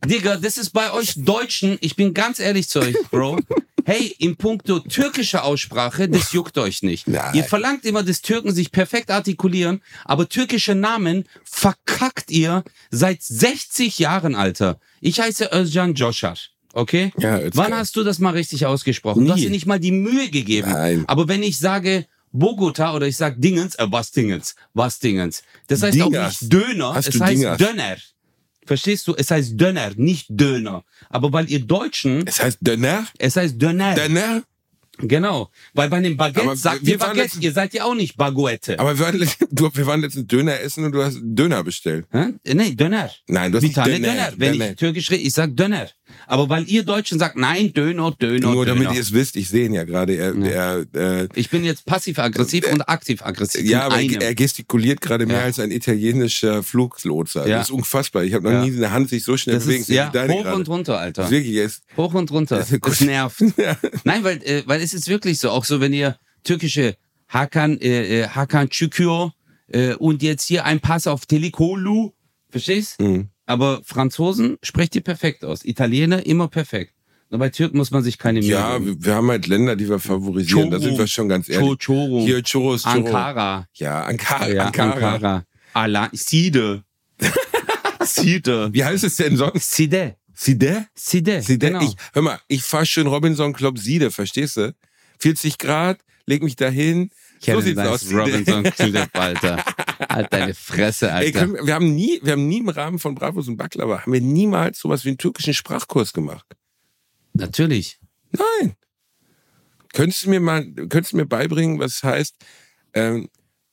Speaker 2: Digga, das ist bei euch Deutschen, ich bin ganz ehrlich zu euch, Bro. Hey, in puncto türkischer Aussprache, das juckt euch nicht.
Speaker 1: Nein.
Speaker 2: Ihr verlangt immer, dass Türken sich perfekt artikulieren, aber türkische Namen verkackt ihr seit 60 Jahren, Alter. Ich heiße Özcan Joshar. Okay?
Speaker 1: Ja.
Speaker 2: Wann hast du das mal richtig ausgesprochen? Du hast
Speaker 1: Nie.
Speaker 2: dir nicht mal die Mühe gegeben.
Speaker 1: Nein.
Speaker 2: Aber wenn ich sage Bogota oder ich sage Dingens, äh, was Dingens, was Dingens. Das heißt auch
Speaker 1: Dingers.
Speaker 2: nicht Döner,
Speaker 1: Hast
Speaker 2: es heißt
Speaker 1: Dingers?
Speaker 2: Döner. Verstehst du? Es heißt Döner, nicht Döner. Aber weil ihr Deutschen,
Speaker 1: Es heißt Döner?
Speaker 2: es heißt Döner.
Speaker 1: Döner?
Speaker 2: Genau. Weil bei dem Baguette
Speaker 1: Aber
Speaker 2: sagt
Speaker 1: wir
Speaker 2: ihr Baguette,
Speaker 1: letztens-
Speaker 2: ihr seid ja auch nicht Baguette.
Speaker 1: Aber wir waren, letzt- du, wir waren letztens Döner essen und du hast Döner bestellt.
Speaker 2: Hä? Nee, Döner.
Speaker 1: Nein, du hast
Speaker 2: Vitale
Speaker 1: Döner.
Speaker 2: Döner. Wenn
Speaker 1: Döner.
Speaker 2: ich türkisch rede, ich sag Döner. Aber weil ihr Deutschen sagt, nein, Döner, Döner,
Speaker 1: Nur
Speaker 2: Döner.
Speaker 1: damit ihr es wisst, ich sehe ihn ja gerade. Er, er, äh,
Speaker 2: ich bin jetzt passiv-aggressiv und aktiv-aggressiv.
Speaker 1: ja, aber
Speaker 2: einem.
Speaker 1: er, er gestikuliert gerade mehr
Speaker 2: Ja.
Speaker 1: als ein italienischer Fluglotser.
Speaker 2: Ja.
Speaker 1: Das ist unfassbar. Ich habe noch
Speaker 2: Ja.
Speaker 1: nie eine Hand sich so schnell
Speaker 2: das
Speaker 1: bewegen
Speaker 2: ist, ja,
Speaker 1: wie deine
Speaker 2: hoch
Speaker 1: gerade.
Speaker 2: und runter, Alter.
Speaker 1: Das ist wirklich jetzt.
Speaker 2: Hoch und runter.
Speaker 1: Das
Speaker 2: nervt. Nein, weil, äh, weil es ist wirklich so, auch so, wenn ihr türkische Hakan, äh, äh, Hakan Çükür äh, und jetzt hier ein Pass auf Telikolu, verstehst?
Speaker 1: Mhm.
Speaker 2: Aber Franzosen sprecht ihr perfekt aus. Italiener immer perfekt. Nur bei Türken muss man sich keine Mühe
Speaker 1: Ja,
Speaker 2: geben.
Speaker 1: wir, haben halt Länder, die wir favorisieren. Da
Speaker 2: Choro.
Speaker 1: sind wir schon ganz ehrlich.
Speaker 2: Cho- Choro.
Speaker 1: Hier Churros, Churros.
Speaker 2: Ankara.
Speaker 1: Ja, Ankara.
Speaker 2: Ja,
Speaker 1: Ankara.
Speaker 2: Ankara. Ala Side. Side.
Speaker 1: Wie heißt es denn sonst?
Speaker 2: Side.
Speaker 1: Side?
Speaker 2: Side.
Speaker 1: Side.
Speaker 2: Genau.
Speaker 1: Ich, hör mal, ich fahr schön Robinson Club Side, verstehst du? 40 Grad, leg mich dahin. So
Speaker 2: Kenne
Speaker 1: sieht's aus.
Speaker 2: Robinson Clip, Alter. Halt deine Fresse, Alter.
Speaker 1: Ey, können, wir- haben nie, wir haben nie im Rahmen von Bravos und Baklava, haben wir niemals sowas wie einen türkischen Sprachkurs gemacht.
Speaker 2: Natürlich.
Speaker 1: Nein. Könntest du mir mal, könntest du mir beibringen, was heißt, ähm,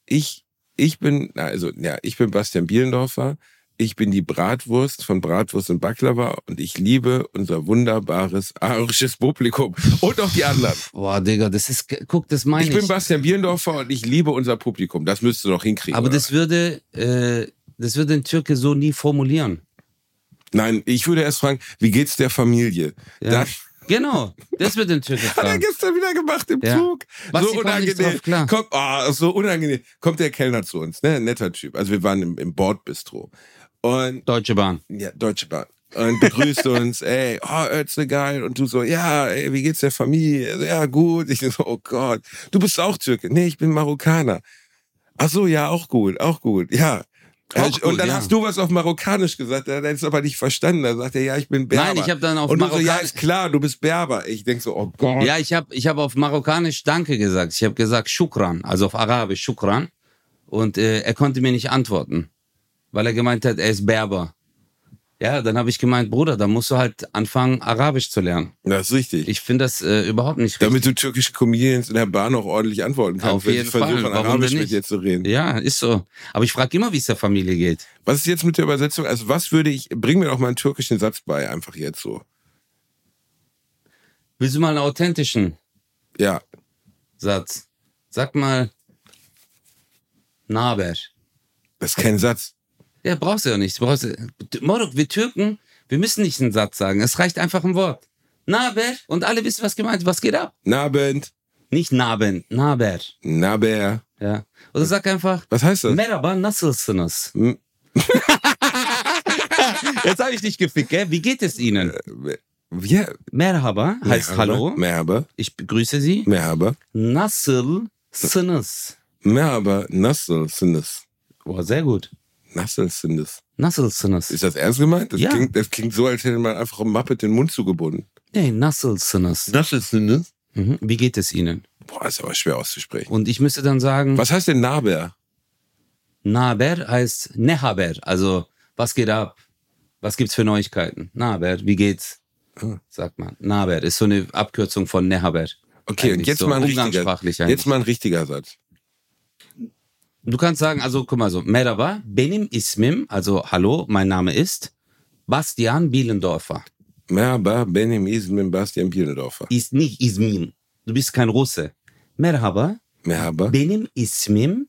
Speaker 1: ich, ich bin, also ja, ich bin Bastian Bielendorfer. Ich bin die Bratwurst von Bratwurst und Baklava und ich liebe unser wunderbares arisches Publikum und auch die anderen.
Speaker 2: Boah, Digga, das ist, guck, das meine
Speaker 1: ich. Ich bin Bastian Bielendorfer und ich liebe unser Publikum. Das müsstest du noch hinkriegen.
Speaker 2: Aber oder? das würde, äh, das würde ein Türke so nie formulieren.
Speaker 1: Nein, ich würde erst fragen, wie geht's der Familie?
Speaker 2: Ja. Dann, Genau, das wird in Türkei.
Speaker 1: Hat er gestern wieder gemacht im ja. Zug.
Speaker 2: Was so unangenehm. Drauf,
Speaker 1: Kommt, oh, so unangenehm. Kommt der Kellner zu uns, ne? Netter Typ. Also wir waren im, im Bordbistro. Und
Speaker 2: Deutsche Bahn.
Speaker 1: Ja, Deutsche Bahn. Und begrüßt uns, ey, oh, Özle geil. Und du so, ja, ey, wie geht's der Familie? Ja, gut. Ich so, oh Gott. Du bist auch Türke. Nee, ich bin Marokkaner. Ach so, ja, auch gut, auch gut. Ja, Gut, und dann ja. hast du was auf Marokkanisch gesagt, er hat es aber nicht verstanden. Da sagt er, ja, ich bin Berber.
Speaker 2: Nein, ich habe dann auf
Speaker 1: Und du so, ja, ist klar, du bist Berber. Ich denk so, oh Gott.
Speaker 2: Ja, ich habe ich hab auf Marokkanisch Danke gesagt. Ich habe gesagt Shukran, also auf Arabisch Shukran. Und äh, er konnte mir nicht antworten, weil er gemeint hat, er ist Berber. Ja, dann habe ich gemeint, Bruder, da musst du halt anfangen, Arabisch zu lernen.
Speaker 1: Das ist richtig.
Speaker 2: Ich finde das äh, überhaupt nicht
Speaker 1: richtig. Damit du türkische Comedians in der Bahn auch ordentlich antworten kannst,
Speaker 2: Auf jeden
Speaker 1: Fall. versuchen, Warum Arabisch mit dir zu reden.
Speaker 2: Ja, ist so. Aber ich frage immer, wie es der Familie geht.
Speaker 1: Was ist jetzt mit der Übersetzung? Also was würde ich, bring mir doch mal einen türkischen Satz bei, einfach jetzt so.
Speaker 2: Willst du mal einen authentischen?
Speaker 1: Ja.
Speaker 2: Satz. Sag mal, Naber.
Speaker 1: Das ist kein Satz.
Speaker 2: Ja, brauchst du ja nicht. Brauchst du. Morok, wir Türken, wir müssen nicht einen Satz sagen. Es reicht einfach ein Wort. Naber. Und alle wissen, was gemeint ist. Was geht ab?
Speaker 1: Nabend.
Speaker 2: Nicht Nabend, Naber.
Speaker 1: Naber.
Speaker 2: Ja. Oder sag einfach.
Speaker 1: Was heißt das?
Speaker 2: Merhaba, nasılsınız? Jetzt habe ich dich gefickt, gell? Wie geht es Ihnen?
Speaker 1: Ja.
Speaker 2: Merhaba heißt Merhaba. Hallo.
Speaker 1: Merhaba.
Speaker 2: Ich begrüße Sie.
Speaker 1: Merhaba.
Speaker 2: Nasılsınız?
Speaker 1: Merhaba, nasılsınız?
Speaker 2: Boah, sehr gut.
Speaker 1: Nasselsinnes.
Speaker 2: Nasselsinnes.
Speaker 1: Ist das ernst gemeint? Das,
Speaker 2: ja.
Speaker 1: klingt, das klingt so, als hätte man einfach im Muppet den Mund zugebunden.
Speaker 2: Nee, Nasselsinnes.
Speaker 1: Nasselsinnes?
Speaker 2: Mhm. Wie geht es Ihnen?
Speaker 1: Boah, ist aber schwer auszusprechen.
Speaker 2: Und ich müsste dann sagen.
Speaker 1: Was heißt denn Naber?
Speaker 2: Naber heißt Nehaber. Also, was geht ab? Was gibt's für Neuigkeiten? Naber, wie geht's? Hm. Sagt man. Naber ist so eine Abkürzung von Nehaber.
Speaker 1: Okay, Eigentlich und jetzt so mal ein richtiger, jetzt mal ein richtiger Satz.
Speaker 2: Du kannst sagen, also guck mal so, Merhaba, benim ismim, also hallo, mein Name ist Bastian Bielendorfer.
Speaker 1: Merhaba, benim ismim Bastian Bielendorfer.
Speaker 2: Ist nicht ismim. Du bist kein Russe. Merhaba.
Speaker 1: Merhaba.
Speaker 2: Benim ismim.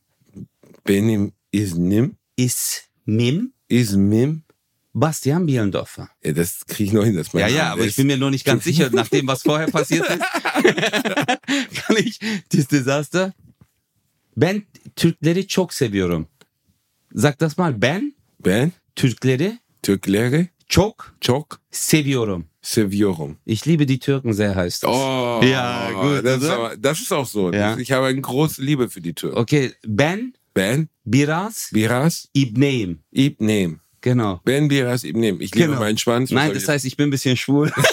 Speaker 1: Benim ismim.
Speaker 2: Ismim.
Speaker 1: Ismim.
Speaker 2: Bastian Bielendorfer.
Speaker 1: Ja, das kriege ich noch hin.
Speaker 2: Mein ja, ja, aber ist. ich bin mir nur nicht ganz sicher, nach dem, was vorher passiert ist, kann ich dieses Desaster Ben Türkleri çok seviyorum. Sag das mal. Ben
Speaker 1: Ben
Speaker 2: Türkleri
Speaker 1: Türkleri
Speaker 2: çok
Speaker 1: çok
Speaker 2: seviyorum.
Speaker 1: seviyorum.
Speaker 2: Ich liebe die Türken sehr heißt das.
Speaker 1: Oh,
Speaker 2: Ja, gut,
Speaker 1: Das ist,
Speaker 2: oder?
Speaker 1: aber, das ist auch so.
Speaker 2: Ja.
Speaker 1: Ich habe eine große Liebe für die Türken.
Speaker 2: Okay, ben
Speaker 1: Ben
Speaker 2: biraz
Speaker 1: Biras
Speaker 2: ibneyim.
Speaker 1: ibnem.
Speaker 2: Genau.
Speaker 1: Ben Biras ibnem. Ich liebe
Speaker 2: Genau.
Speaker 1: meinen Schwanz.
Speaker 2: Nein, das heißt, ich bin ein bisschen schwul.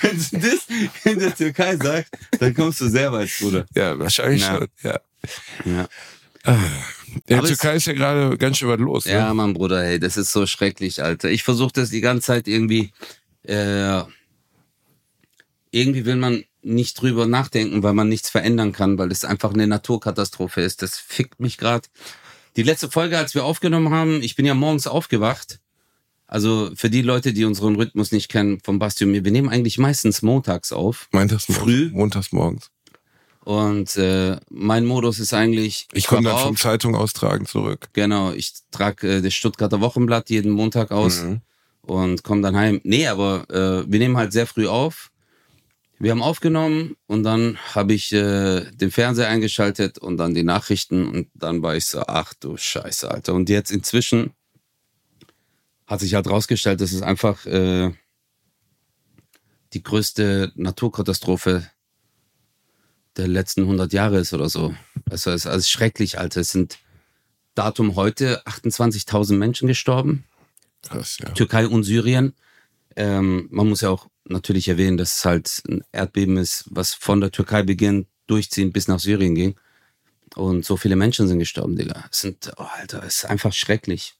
Speaker 2: Wenn du das in der Türkei sagst, dann kommst du sehr weit, Bruder.
Speaker 1: Ja, wahrscheinlich
Speaker 2: Ja.
Speaker 1: schon. Ja.
Speaker 2: Ja.
Speaker 1: Der
Speaker 2: Aber
Speaker 1: Türkei ist ja gerade ganz schön was los. Ne?
Speaker 2: Ja, Mann, Bruder, hey, das ist so schrecklich, Alter. Ich versuche das die ganze Zeit irgendwie. Äh, irgendwie will man nicht drüber nachdenken, weil man nichts verändern kann, weil es einfach eine Naturkatastrophe ist. Das fickt mich gerade. Die letzte Folge, als wir aufgenommen haben, ich bin ja morgens aufgewacht. Also für die Leute, die unseren Rhythmus nicht kennen, vom Basti und mir, wir nehmen eigentlich meistens montags auf.
Speaker 1: Montags
Speaker 2: Früh.
Speaker 1: Montags morgens.
Speaker 2: Und äh, mein Modus ist eigentlich,
Speaker 1: Ich komme
Speaker 2: wach
Speaker 1: dann vom
Speaker 2: auf,
Speaker 1: Zeitung austragen zurück.
Speaker 2: Genau, ich trage äh, das Stuttgarter Wochenblatt jeden Montag aus
Speaker 1: Mhm.
Speaker 2: und komme dann heim. Nee, aber äh, wir nehmen halt sehr früh auf. Wir haben aufgenommen und dann habe ich äh, den Fernseher eingeschaltet und dann die Nachrichten und dann war ich so, ach du Scheiße, Alter. Und jetzt inzwischen hat sich halt rausgestellt, dass es einfach äh, die größte Naturkatastrophe der letzten 100 Jahre ist oder so. Also es ist alles schrecklich, Alter. Es sind Datum heute 28.000 Menschen gestorben.
Speaker 1: Krass, ja.
Speaker 2: Türkei und Syrien. Ähm, man muss ja auch natürlich erwähnen, dass es halt ein Erdbeben ist, was von der Türkei beginnt, durchziehend bis nach Syrien ging. Und so viele Menschen sind gestorben, Digga. Es sind, oh, Alter, es ist einfach schrecklich.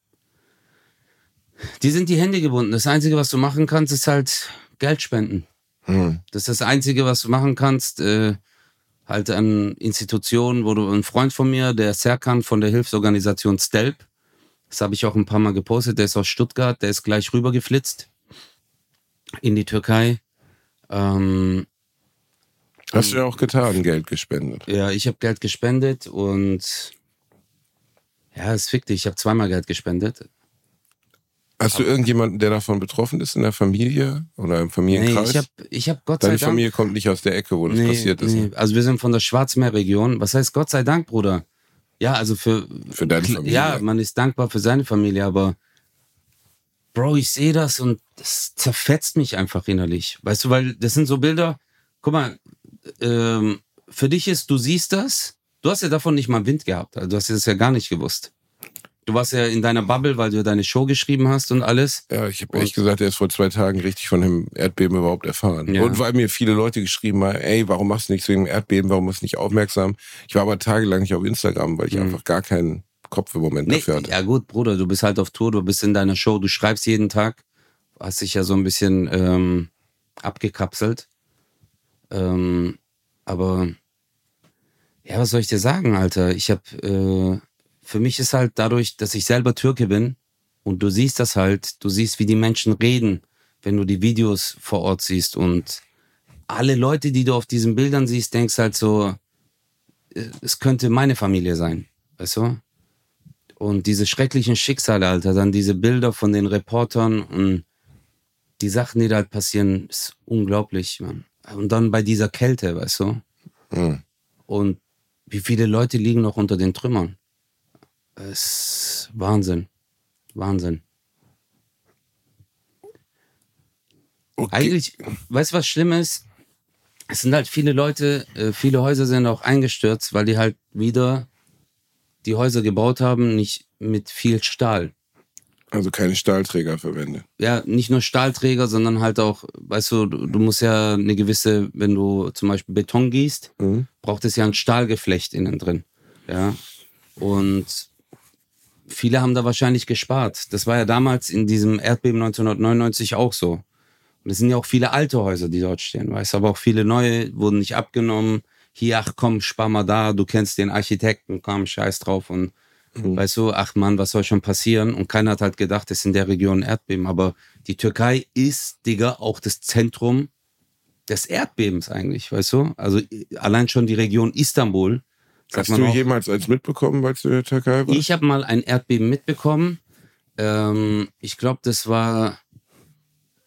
Speaker 2: Die sind die Hände gebunden. Das Einzige, was du machen kannst, ist halt Geld spenden. Hm. Das ist das Einzige, was du machen kannst. Äh, halt an Institutionen, wo du ein Freund von mir, der Serkan von der Hilfsorganisation Stelp, das habe ich auch ein paar Mal gepostet, der ist aus Stuttgart, der ist gleich rübergeflitzt in die Türkei. Ähm,
Speaker 1: Hast du ja auch getan, Geld gespendet.
Speaker 2: Ja, ich habe Geld gespendet und ja, es fickt dich. Ich habe zweimal Geld gespendet.
Speaker 1: Hast du irgendjemanden, der davon betroffen ist in der Familie oder im Familienkreis?
Speaker 2: Nee, ich habe ich hab Gott
Speaker 1: Deine
Speaker 2: sei Dank.
Speaker 1: Familie kommt nicht aus der Ecke, wo das
Speaker 2: nee,
Speaker 1: passiert ist.
Speaker 2: Nee. Also wir sind von der Schwarzmeerregion. Was heißt Gott sei Dank, Bruder? Ja, also für.
Speaker 1: Für deine Familie.
Speaker 2: Ja, man ist dankbar für seine Familie, aber Bro, ich sehe das und das zerfetzt mich einfach innerlich. Weißt du, weil das sind so Bilder. Guck mal, ähm, für dich ist, du siehst das, du hast ja davon nicht mal Wind gehabt. Also du hast das ja gar nicht gewusst. Du warst ja in deiner Bubble, weil du deine Show geschrieben hast und alles.
Speaker 1: Ja, ich habe echt gesagt, er ist vor zwei Tagen richtig von dem Erdbeben überhaupt erfahren. Ja. Und weil mir viele Leute geschrieben haben, ey, warum machst du nichts wegen dem Erdbeben, warum bist du nicht aufmerksam? Ich war aber tagelang nicht auf Instagram, weil ich mhm. einfach gar keinen Kopf im Moment nee, dafür hatte.
Speaker 2: Ja gut, Bruder, du bist halt auf Tour, du bist in deiner Show, du schreibst jeden Tag, hast dich ja so ein bisschen ähm, abgekapselt. Ähm, aber ja, was soll ich dir sagen, Alter? Ich habe äh, für mich ist halt dadurch, dass ich selber Türke bin und du siehst das halt, du siehst, wie die Menschen reden, wenn du die Videos vor Ort siehst und alle Leute, die du auf diesen Bildern siehst, denkst halt so, äh, es könnte meine Familie sein, weißt du? Und diese schrecklichen Schicksale, Alter, dann diese Bilder von den Reportern und die Sachen, die da halt passieren, ist unglaublich, man. Und dann bei dieser Kälte, weißt du? Mhm. Und wie viele Leute liegen noch unter den Trümmern? Es ist Wahnsinn. Wahnsinn. Okay. Eigentlich, weißt du, was schlimm ist? Es sind halt viele Leute, äh, viele Häuser sind auch eingestürzt, weil die halt wieder die Häuser gebaut haben, nicht mit viel Stahl.
Speaker 1: Also keine Stahlträger verwende.
Speaker 2: Ja, nicht nur Stahlträger, sondern halt auch, weißt du, du musst ja eine gewisse, wenn du zum Beispiel Beton gießt, mhm. braucht es ja ein Stahlgeflecht innen drin. Ja. Und viele haben da wahrscheinlich gespart. Das war ja damals in diesem Erdbeben 1999 auch so. Und es sind ja auch viele alte Häuser, die dort stehen, weißt du, aber auch viele neue wurden nicht abgenommen. Hier, ach komm, spar mal da, du kennst den Architekten, komm, scheiß drauf und mhm. weißt du, ach Mann, was soll schon passieren? Und keiner hat halt gedacht, es ist in der Region Erdbeben, aber die Türkei ist, Digga, auch das Zentrum des Erdbebens eigentlich, weißt du? Also allein schon die Region Istanbul
Speaker 1: Hast du auch, jemals eins mitbekommen, weil du in der Türkei warst?
Speaker 2: Ich habe mal ein Erdbeben mitbekommen. Ähm, ich glaube, das war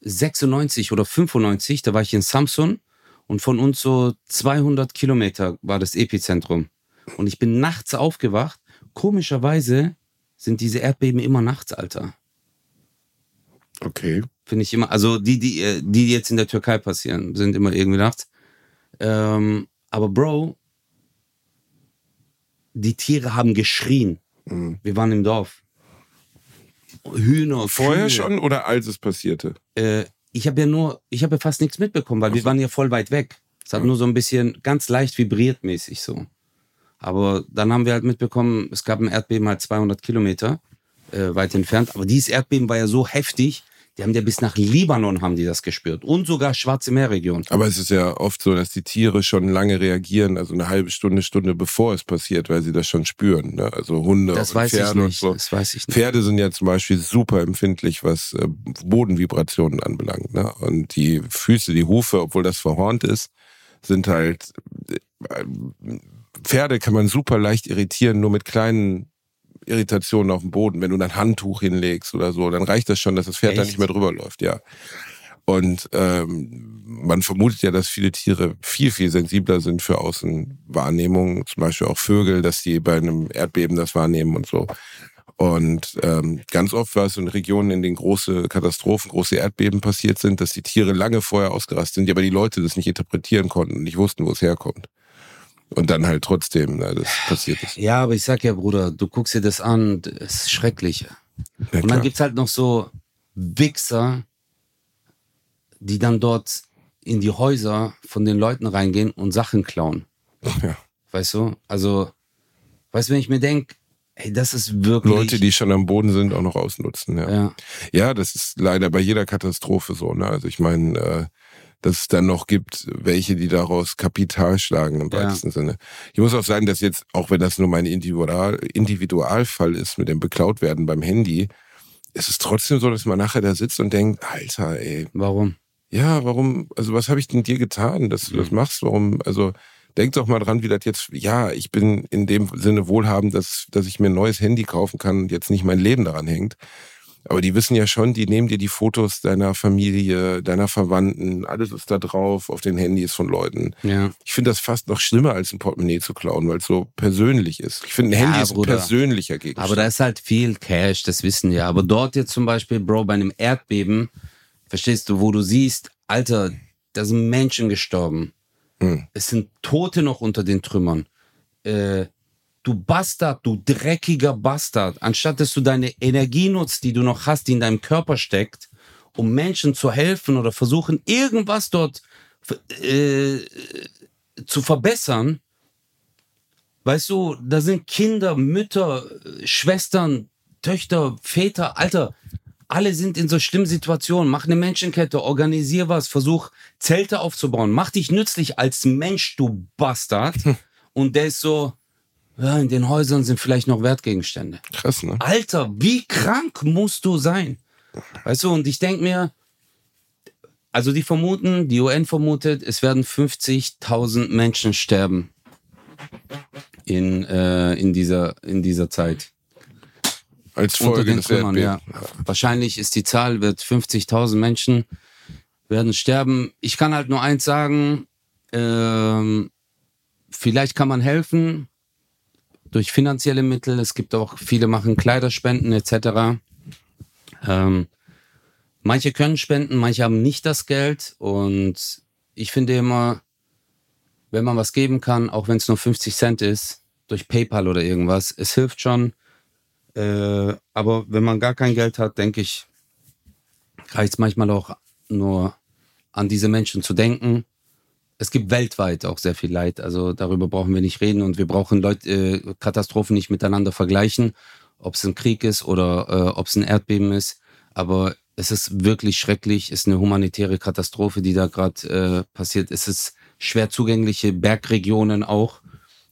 Speaker 2: 96 oder 95. Da war ich in Samsun und von uns so 200 Kilometer war das Epizentrum. Und ich bin nachts aufgewacht. Komischerweise sind diese Erdbeben immer nachts, Alter.
Speaker 1: Okay.
Speaker 2: Finde ich immer, also die, die, äh, die jetzt in der Türkei passieren, sind immer irgendwie nachts. Ähm, aber Bro, die Tiere haben geschrien. Mhm. Wir waren im Dorf. Hühner.
Speaker 1: Vorher Kühe. schon oder als es passierte?
Speaker 2: Äh, ich habe ja nur, ich habe ja fast nichts mitbekommen, weil also. wir waren ja voll weit weg. Es hat ja. nur so ein bisschen ganz leicht vibriert mäßig so. Aber dann haben wir halt mitbekommen, es gab ein Erdbeben halt 200 Kilometer äh, weit entfernt. Aber dieses Erdbeben war ja so heftig, die haben ja bis nach Libanon haben die das gespürt und sogar Schwarze Meerregion.
Speaker 1: Aber es ist ja oft so, dass die Tiere schon lange reagieren, also eine halbe Stunde, Stunde bevor es passiert, weil sie das schon spüren. Ne? Also Hunde
Speaker 2: das
Speaker 1: und Pferde und so.
Speaker 2: Das weiß ich nicht.
Speaker 1: Pferde sind ja zum Beispiel super empfindlich, was äh, Bodenvibrationen anbelangt. Ne? Und die Füße, die Hufe, obwohl das verhornt ist, sind halt äh, Pferde kann man super leicht irritieren, nur mit kleinen Irritationen auf dem Boden. Wenn du ein Handtuch hinlegst oder so, dann reicht das schon, dass das Pferd Echt? da nicht mehr drüber läuft, ja. Und ähm, man vermutet ja, dass viele Tiere viel, viel sensibler sind für Außenwahrnehmungen, zum Beispiel auch Vögel, dass die bei einem Erdbeben das wahrnehmen und so. Und ähm, ganz oft war es in Regionen, in denen große Katastrophen, große Erdbeben passiert sind, dass die Tiere lange vorher ausgerastet sind, aber die Leute das nicht interpretieren konnten und nicht wussten, wo es herkommt. Und dann halt trotzdem, na, das passiert ist.
Speaker 2: Ja, aber ich sag ja, Bruder, du guckst dir das an, es ist schrecklich. Ja, und dann gibt's halt noch so Wichser, die dann dort in die Häuser von den Leuten reingehen und Sachen klauen.
Speaker 1: Ja.
Speaker 2: Weißt du? Also, weißt du, wenn ich mir denke, ey, das ist wirklich.
Speaker 1: Leute, die schon am Boden sind, auch noch ausnutzen, ja.
Speaker 2: Ja,
Speaker 1: ja das ist leider bei jeder Katastrophe so, ne? Also ich meine, äh, dass es dann noch gibt, welche, die daraus Kapital schlagen im weitesten ja. Sinne. Ich muss auch sagen, dass jetzt, auch wenn das nur mein Individual, Individualfall ist mit dem beklaut werden beim Handy, ist es trotzdem so, dass man nachher da sitzt und denkt, Alter, ey.
Speaker 2: Warum?
Speaker 1: Ja, warum, also was habe ich denn dir getan, dass du das mhm. machst? Warum, also denk doch mal dran, wie das jetzt, ja, ich bin in dem Sinne wohlhabend, dass, dass ich mir ein neues Handy kaufen kann und jetzt nicht mein Leben daran hängt. Aber die wissen ja schon, die nehmen dir die Fotos deiner Familie, deiner Verwandten, alles ist da drauf auf den Handys von Leuten.
Speaker 2: Ja.
Speaker 1: Ich finde das fast noch schlimmer, als ein Portemonnaie zu klauen, weil es so persönlich ist. Ich finde, ein Handy ja, ist ein persönlicher Gegenstand.
Speaker 2: Aber da ist halt viel Cash, das wissen wir. Aber dort jetzt zum Beispiel, Bro, bei einem Erdbeben, verstehst du, wo du siehst, Alter, da sind Menschen gestorben. Hm. Es sind Tote noch unter den Trümmern. Äh, du Bastard, du dreckiger Bastard, anstatt dass du deine Energie nutzt, die du noch hast, die in deinem Körper steckt, um Menschen zu helfen oder versuchen, irgendwas dort äh, zu verbessern, weißt du, da sind Kinder, Mütter, Schwestern, Töchter, Väter, Alter, alle sind in so schlimmen Situationen. Mach eine Menschenkette, organisier was, versuch Zelte aufzubauen, mach dich nützlich als Mensch, du Bastard. Und der ist so, ja, in den Häusern sind vielleicht noch Wertgegenstände.
Speaker 1: Krass, ne?
Speaker 2: Alter, wie krank musst du sein? Weißt du, und ich denke mir, also die vermuten, die UN vermutet, es werden 50.000 Menschen sterben in, äh, in, dieser, in dieser Zeit.
Speaker 1: Als Folge Unter den Trümmern,
Speaker 2: ja. Wahrscheinlich ist die Zahl, wird 50.000 Menschen werden sterben. Ich kann halt nur eins sagen, ähm, vielleicht kann man helfen, durch finanzielle Mittel. Es gibt auch viele machen Kleiderspenden etc. Ähm, manche können spenden, manche haben nicht das Geld und ich finde immer, wenn man was geben kann, auch wenn es nur 50 Cent ist, durch PayPal oder irgendwas, es hilft schon. Äh, aber wenn man gar kein Geld hat, denke ich, reicht es manchmal auch nur an diese Menschen zu denken es gibt weltweit auch sehr viel Leid. Also darüber brauchen wir nicht reden und wir brauchen Leute, äh, Katastrophen nicht miteinander vergleichen, ob es ein Krieg ist oder äh, ob es ein Erdbeben ist. Aber es ist wirklich schrecklich, es ist eine humanitäre Katastrophe, die da gerade äh, passiert. Es ist schwer zugängliche Bergregionen auch,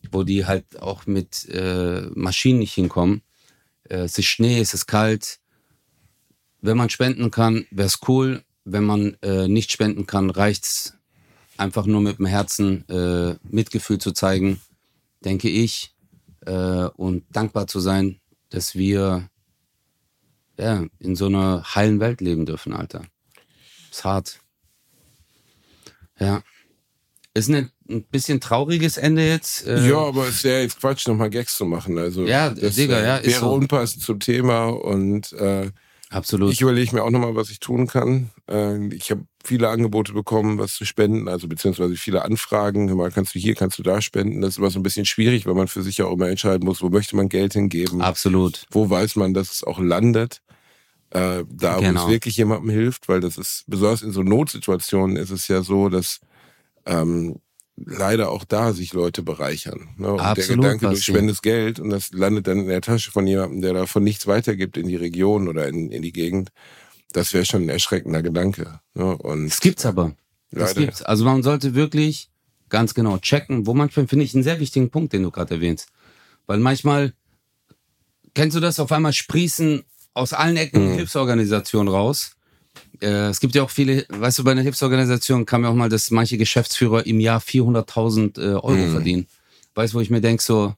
Speaker 2: wo die halt auch mit äh, Maschinen nicht hinkommen. Äh, es ist Schnee, es ist kalt. Wenn man spenden kann, wäre es cool. Wenn man äh, nicht spenden kann, reicht's einfach nur mit dem Herzen äh, Mitgefühl zu zeigen, denke ich, äh, und dankbar zu sein, dass wir ja, in so einer heilen Welt leben dürfen, Alter. Ist hart. Ja. Ist ein, ein bisschen trauriges Ende jetzt.
Speaker 1: Äh, ja, aber es wäre jetzt Quatsch, nochmal Gags zu machen. Also,
Speaker 2: ja, das Digga, ja,
Speaker 1: wäre so. unpassend zum Thema und äh,
Speaker 2: Absolut.
Speaker 1: Ich überlege mir auch nochmal, was ich tun kann. Äh, ich habe viele Angebote bekommen, was zu spenden, also beziehungsweise viele Anfragen. Mal kannst du hier, kannst du da spenden. Das ist immer so ein bisschen schwierig, weil man für sich auch immer entscheiden muss, wo möchte man Geld hingeben.
Speaker 2: Absolut.
Speaker 1: Wo weiß man, dass es auch landet. Äh, da, genau. wo es wirklich jemandem hilft, weil das ist, besonders in so Notsituationen ist es ja so, dass ähm, leider auch da sich Leute bereichern. Ne? Und
Speaker 2: Absolut,
Speaker 1: der Gedanke, du spendest Geld und das landet dann in der Tasche von jemandem, der davon nichts weitergibt in die Region oder in, in die Gegend. Das wäre schon ein erschreckender Gedanke. Ne? Und
Speaker 2: das gibt's aber. Das leider. gibt's. Also man sollte wirklich ganz genau checken, wo manchmal finde ich einen sehr wichtigen Punkt, den du gerade erwähnst. Weil manchmal, kennst du das, auf einmal sprießen aus allen Ecken mhm. Hilfsorganisationen raus äh, es gibt ja auch viele, weißt du, bei einer Hilfsorganisation kam ja auch mal, dass manche Geschäftsführer im Jahr 400.000 äh, Euro mhm. verdienen. Weißt du, wo ich mir denke, so,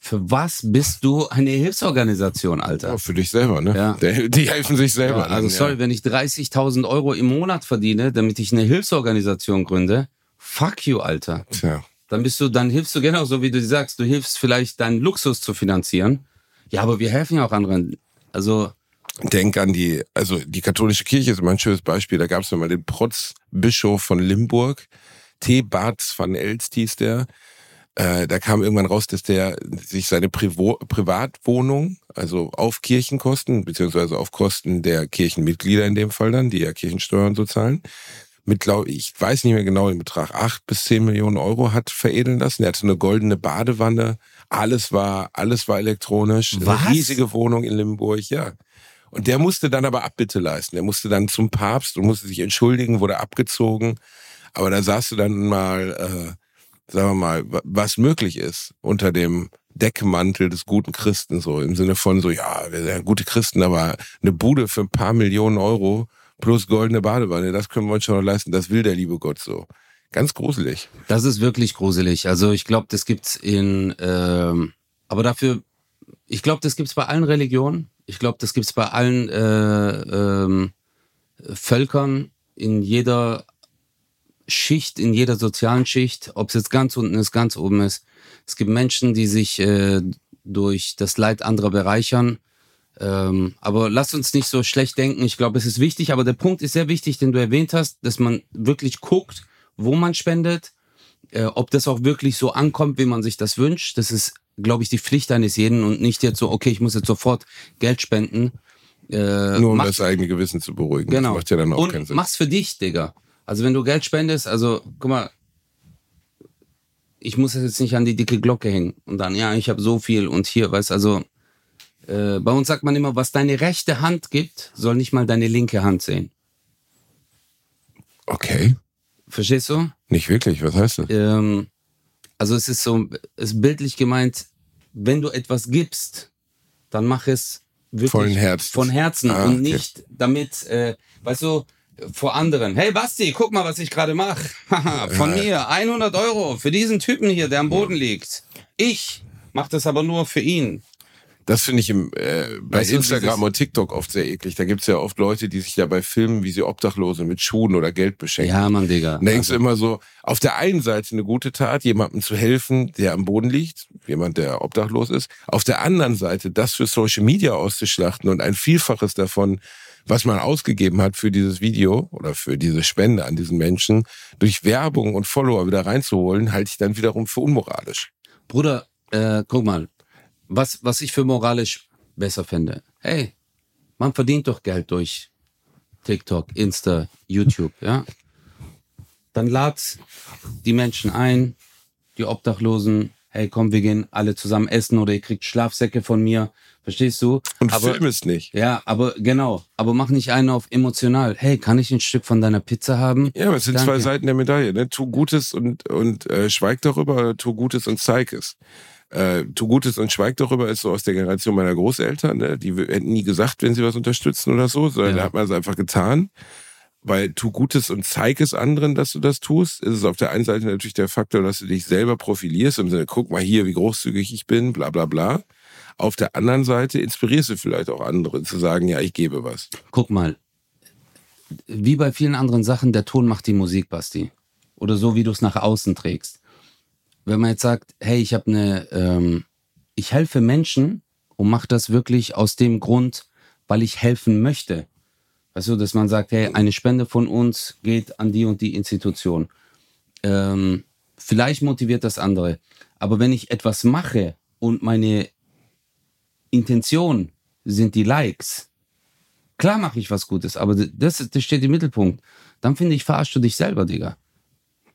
Speaker 2: für was bist du eine Hilfsorganisation, Alter?
Speaker 1: Ja, für dich selber, ne?
Speaker 2: Ja.
Speaker 1: Die, die helfen sich selber. Ja,
Speaker 2: also, sorry, wenn ich 30.000 Euro im Monat verdiene, damit ich eine Hilfsorganisation gründe, fuck you, Alter.
Speaker 1: Tja.
Speaker 2: Dann bist du, dann hilfst du genau so, wie du sagst, du hilfst vielleicht deinen Luxus zu finanzieren. Ja, aber wir helfen ja auch anderen. Also,
Speaker 1: Denk an die, also die katholische Kirche ist immer ein schönes Beispiel. Da gab es mal den Protzbischof von Limburg, T. Bartz van Elst hieß der. Äh, da kam irgendwann raus, dass der sich seine Privo Privatwohnung, also auf Kirchenkosten, beziehungsweise auf Kosten der Kirchenmitglieder in dem Fall dann, die ja Kirchensteuern so zahlen, mit, glaube ich, weiß nicht mehr genau den Betrag, acht bis zehn Millionen Euro hat veredeln lassen. Er hatte eine goldene Badewanne, alles war, alles war elektronisch,
Speaker 2: Was?
Speaker 1: eine riesige Wohnung in Limburg, ja. Und der musste dann aber Abbitte leisten. Der musste dann zum Papst und musste sich entschuldigen, wurde abgezogen. Aber da sahst du dann mal, äh, sagen wir mal, was möglich ist unter dem Deckmantel des guten Christen, so im Sinne von so, ja, wir sind gute Christen, aber eine Bude für ein paar Millionen Euro plus goldene Badewanne, das können wir uns schon noch leisten. Das will der liebe Gott so. Ganz gruselig.
Speaker 2: Das ist wirklich gruselig. Also ich glaube, das gibt's in, ähm, aber dafür, ich glaube, das gibt's bei allen Religionen. Ich glaube, das gibt's bei allen äh, ähm, Völkern in jeder Schicht, in jeder sozialen Schicht, ob es jetzt ganz unten ist, ganz oben ist. Es gibt Menschen, die sich äh, durch das Leid anderer bereichern. Ähm, aber lass uns nicht so schlecht denken. Ich glaube, es ist wichtig, aber der Punkt ist sehr wichtig, den du erwähnt hast, dass man wirklich guckt, wo man spendet, äh, ob das auch wirklich so ankommt, wie man sich das wünscht. Das ist, glaube ich, die Pflicht eines jeden und nicht jetzt so, okay, ich muss jetzt sofort Geld spenden.
Speaker 1: Äh, Nur um mach, das eigene Gewissen zu beruhigen.
Speaker 2: Genau.
Speaker 1: Das macht ja dann auch
Speaker 2: und
Speaker 1: keinen Sinn.
Speaker 2: Mach's für dich, Digga. Also wenn du Geld spendest, also guck mal, ich muss jetzt nicht an die dicke Glocke hängen und dann, ja, ich habe so viel und hier, weißt also, äh, bei uns sagt man immer, was deine rechte Hand gibt, soll nicht mal deine linke Hand sehen.
Speaker 1: Okay.
Speaker 2: Verstehst du?
Speaker 1: Nicht wirklich, was heißt das?
Speaker 2: Ähm, also es ist so, es ist bildlich gemeint, wenn du etwas gibst, dann mach es wirklich
Speaker 1: von Herzen,
Speaker 2: von Herzen ah, und nicht damit, äh, weißt du, vor anderen. Hey Basti, guck mal, was ich gerade mache. von mir 100 Euro für diesen Typen hier, der am Boden liegt. Ich mache das aber nur für ihn.
Speaker 1: Das finde ich im, äh, bei weißt Instagram und TikTok oft sehr eklig. Da gibt's ja oft Leute, die sich dabei filmen, wie sie Obdachlose mit Schuhen oder Geld beschenken.
Speaker 2: Ja, Mann, Digga.
Speaker 1: Und denkst also. du immer so, auf der einen Seite eine gute Tat, jemandem zu helfen, der am Boden liegt, jemand, der obdachlos ist. Auf der anderen Seite, das für Social Media auszuschlachten und ein Vielfaches davon, was man ausgegeben hat für dieses Video oder für diese Spende an diesen Menschen, durch Werbung und Follower wieder reinzuholen, halte ich dann wiederum für unmoralisch.
Speaker 2: Bruder, äh, guck mal, was, was ich für moralisch besser finde. Hey, man verdient doch Geld durch TikTok, Insta, YouTube, ja? Dann lad die Menschen ein, die Obdachlosen, hey komm, wir gehen alle zusammen essen oder ihr kriegt Schlafsäcke von mir. Verstehst du?
Speaker 1: Und aber, film es nicht.
Speaker 2: Ja, aber genau. Aber mach nicht einen auf emotional. Hey, kann ich ein Stück von deiner Pizza haben?
Speaker 1: Ja, aber es sind Danke. zwei Seiten der Medaille. Ne? Tu Gutes und, und äh, schweig darüber, tu Gutes und zeig es äh, tu Gutes und schweig darüber ist so aus der Generation meiner Großeltern. Ne? Die hätten nie gesagt, wenn sie was unterstützen oder so, sondern ja. da hat man es einfach getan. Weil tu Gutes und zeig es anderen, dass du das tust. Ist es auf der einen Seite natürlich der Faktor, dass du dich selber profilierst im Sinne, guck mal hier, wie großzügig ich bin, bla bla bla. Auf der anderen Seite inspirierst du vielleicht auch andere zu sagen, ja, ich gebe was.
Speaker 2: Guck mal, wie bei vielen anderen Sachen, der Ton macht die Musik, Basti. Oder so, wie du es nach außen trägst wenn man jetzt sagt, hey, ich habe eine, ähm, ich helfe Menschen und mache das wirklich aus dem Grund, weil ich helfen möchte. Weißt du, dass man sagt, hey, eine Spende von uns geht an die und die Institution. Ähm, vielleicht motiviert das andere. Aber wenn ich etwas mache und meine Intention sind die Likes, klar mache ich was Gutes, aber das, das steht im Mittelpunkt. Dann finde ich, verarschst du dich selber, Digga.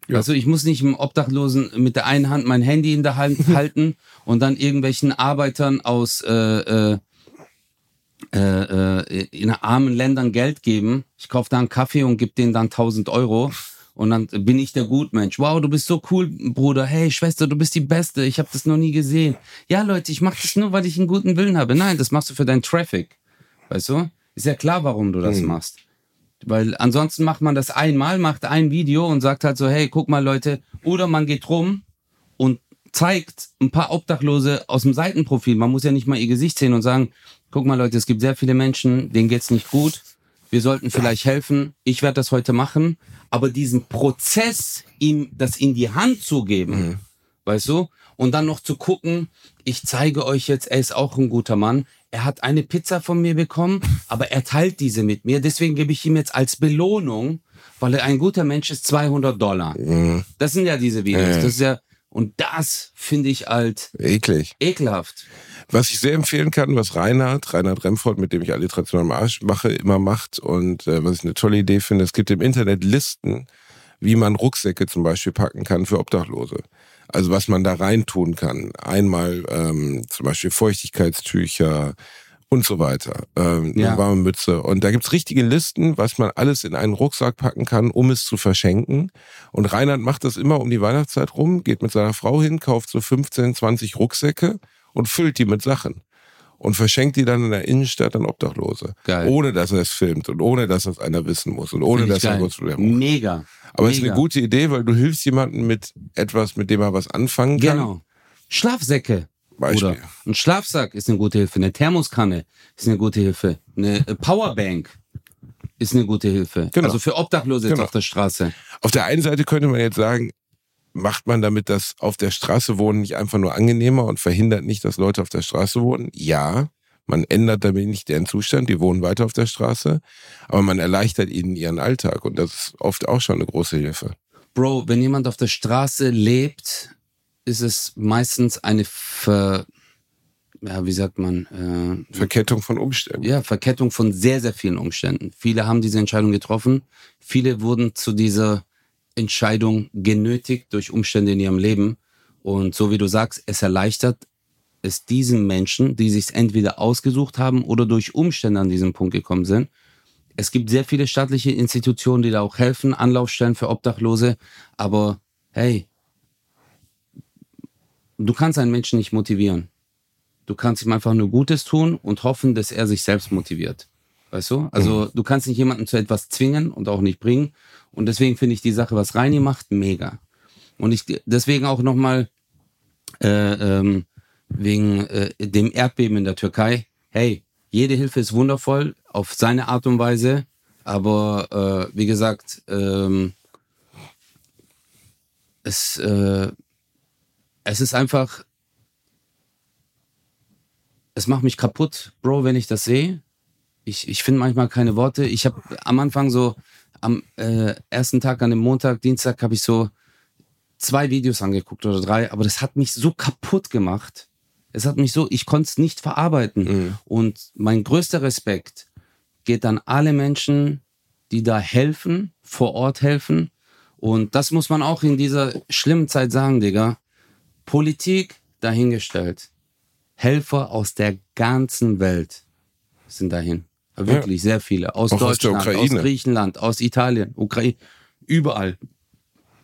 Speaker 2: Ja. Also ich muss nicht im Obdachlosen mit der einen Hand mein Handy in der Hand halten und dann irgendwelchen Arbeitern aus äh, äh, äh, äh, in armen Ländern Geld geben. Ich kaufe da einen Kaffee und gebe denen dann 1000 Euro. Und dann bin ich der Gutmensch. Wow, du bist so cool, Bruder. Hey, Schwester, du bist die Beste. Ich habe das noch nie gesehen. Ja, Leute, ich mache das nur, weil ich einen guten Willen habe. Nein, das machst du für deinen Traffic. Weißt du? Ist ja klar, warum du das hm. machst. Weil ansonsten macht man das einmal, macht ein Video und sagt halt so, hey, guck mal Leute, oder man geht rum und zeigt ein paar Obdachlose aus dem Seitenprofil. Man muss ja nicht mal ihr Gesicht sehen und sagen, guck mal Leute, es gibt sehr viele Menschen, denen geht's nicht gut. Wir sollten vielleicht helfen. Ich werde das heute machen. Aber diesen Prozess, ihm das in die Hand zu geben, mhm. weißt du? Und dann noch zu gucken, ich zeige euch jetzt, er ist auch ein guter Mann er hat eine Pizza von mir bekommen, aber er teilt diese mit mir. Deswegen gebe ich ihm jetzt als Belohnung, weil er ein guter Mensch ist, 200 Dollar. Mhm. Das sind ja diese Videos. Das ist ja, und das finde ich halt
Speaker 1: eklig.
Speaker 2: Ekelhaft.
Speaker 1: Was ich sehr empfehlen kann, was Reinhard, Reinhard Remford, mit dem ich Alliteration am Arsch mache, immer macht und äh, was ich eine tolle Idee finde, es gibt im Internet Listen, wie man Rucksäcke zum Beispiel packen kann für Obdachlose. Also was man da reintun kann. Einmal ähm, zum Beispiel Feuchtigkeitstücher, und so weiter. Ähm, ja. Eine warme Mütze. Und da gibt's richtige Listen, was man alles in einen Rucksack packen kann, um es zu verschenken. Und Reinhard macht das immer um die Weihnachtszeit rum, geht mit seiner Frau hin, kauft so 15, 20 Rucksäcke und füllt die mit Sachen und verschenkt die dann in der Innenstadt an Obdachlose. Geil. Ohne dass er es filmt und ohne dass das einer wissen muss und ohne dass er was
Speaker 2: Mega.
Speaker 1: Aber es ist eine gute Idee, weil du hilfst jemandem mit etwas, mit dem er was anfangen kann. Genau.
Speaker 2: Schlafsäcke. Beispiel. Oder ein Schlafsack ist eine gute Hilfe. Eine Thermoskanne ist eine gute Hilfe. Eine Powerbank ist eine gute Hilfe. Genau. Also für Obdachlose genau. auf der Straße.
Speaker 1: Auf der einen Seite könnte man jetzt sagen, macht man damit das auf der Straße wohnen nicht einfach nur angenehmer und verhindert nicht, dass Leute auf der Straße wohnen? Ja, man ändert damit nicht deren Zustand, die wohnen weiter auf der Straße, aber man erleichtert ihnen ihren Alltag und das ist oft auch schon eine große Hilfe.
Speaker 2: Bro, wenn jemand auf der Straße lebt, ist es meistens eine Ver ja, wie sagt man?
Speaker 1: Äh, Verkettung von Umständen.
Speaker 2: Ja, Verkettung von sehr, sehr vielen Umständen. Viele haben diese Entscheidung getroffen. Viele wurden zu dieser Entscheidung genötigt durch Umstände in ihrem Leben. Und so wie du sagst, es erleichtert es diesen Menschen, die sich entweder ausgesucht haben oder durch Umstände an diesen Punkt gekommen sind. Es gibt sehr viele staatliche Institutionen, die da auch helfen, Anlaufstellen für Obdachlose. Aber hey, du kannst einen Menschen nicht motivieren. Du kannst ihm einfach nur Gutes tun und hoffen, dass er sich selbst motiviert. Weißt du? Also mhm. du kannst nicht jemanden zu etwas zwingen und auch nicht bringen. Und deswegen finde ich die Sache, was Reini macht, mega. Und ich deswegen auch nochmal äh, ähm, wegen äh, dem Erdbeben in der Türkei. Hey, jede Hilfe ist wundervoll auf seine Art und Weise, aber äh, wie gesagt, ähm, es, äh, es ist einfach, es macht mich kaputt, Bro, wenn ich das sehe. Ich, ich finde manchmal keine Worte. Ich habe am Anfang so, am äh, ersten Tag, an dem Montag, Dienstag, habe ich so zwei Videos angeguckt oder drei, aber das hat mich so kaputt gemacht. Es hat mich so, ich konnte es nicht verarbeiten. Mhm. Und mein größter Respekt geht an alle Menschen, die da helfen, vor Ort helfen. Und das muss man auch in dieser schlimmen Zeit sagen, Digga. Politik dahingestellt. Helfer aus der ganzen Welt sind dahin. Wirklich ja. sehr viele. Aus auch Deutschland, aus, aus, Griechenland, aus Italien, Ukraine, überall.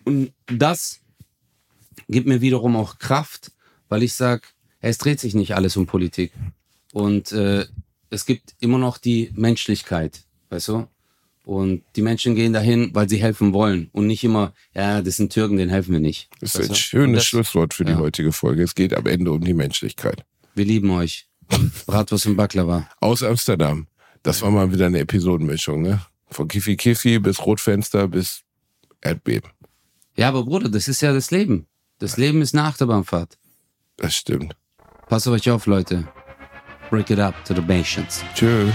Speaker 2: Und das gibt mir wiederum auch Kraft, weil ich sage, es dreht sich nicht alles um Politik. Und äh, es gibt immer noch die Menschlichkeit, weißt du? Und die Menschen gehen dahin, weil sie helfen wollen und nicht immer, ja, das sind Türken, denen helfen wir nicht.
Speaker 1: Das ist ein schönes das, Schlusswort für die ja. heutige Folge. Es geht am Ende um die Menschlichkeit.
Speaker 2: Wir lieben euch. Bratwurst und Baklava.
Speaker 1: Aus Amsterdam. Das war mal wieder eine Episodenmischung, ne? Von Kiffi Kiffi bis Rotfenster bis Erdbeben.
Speaker 2: Ja, aber Bruder, das ist ja das Leben. Das Leben ist eine Achterbahnfahrt.
Speaker 1: Das stimmt.
Speaker 2: Passt auf euch auf, Leute. Break it up to the patients.
Speaker 1: Tschüss.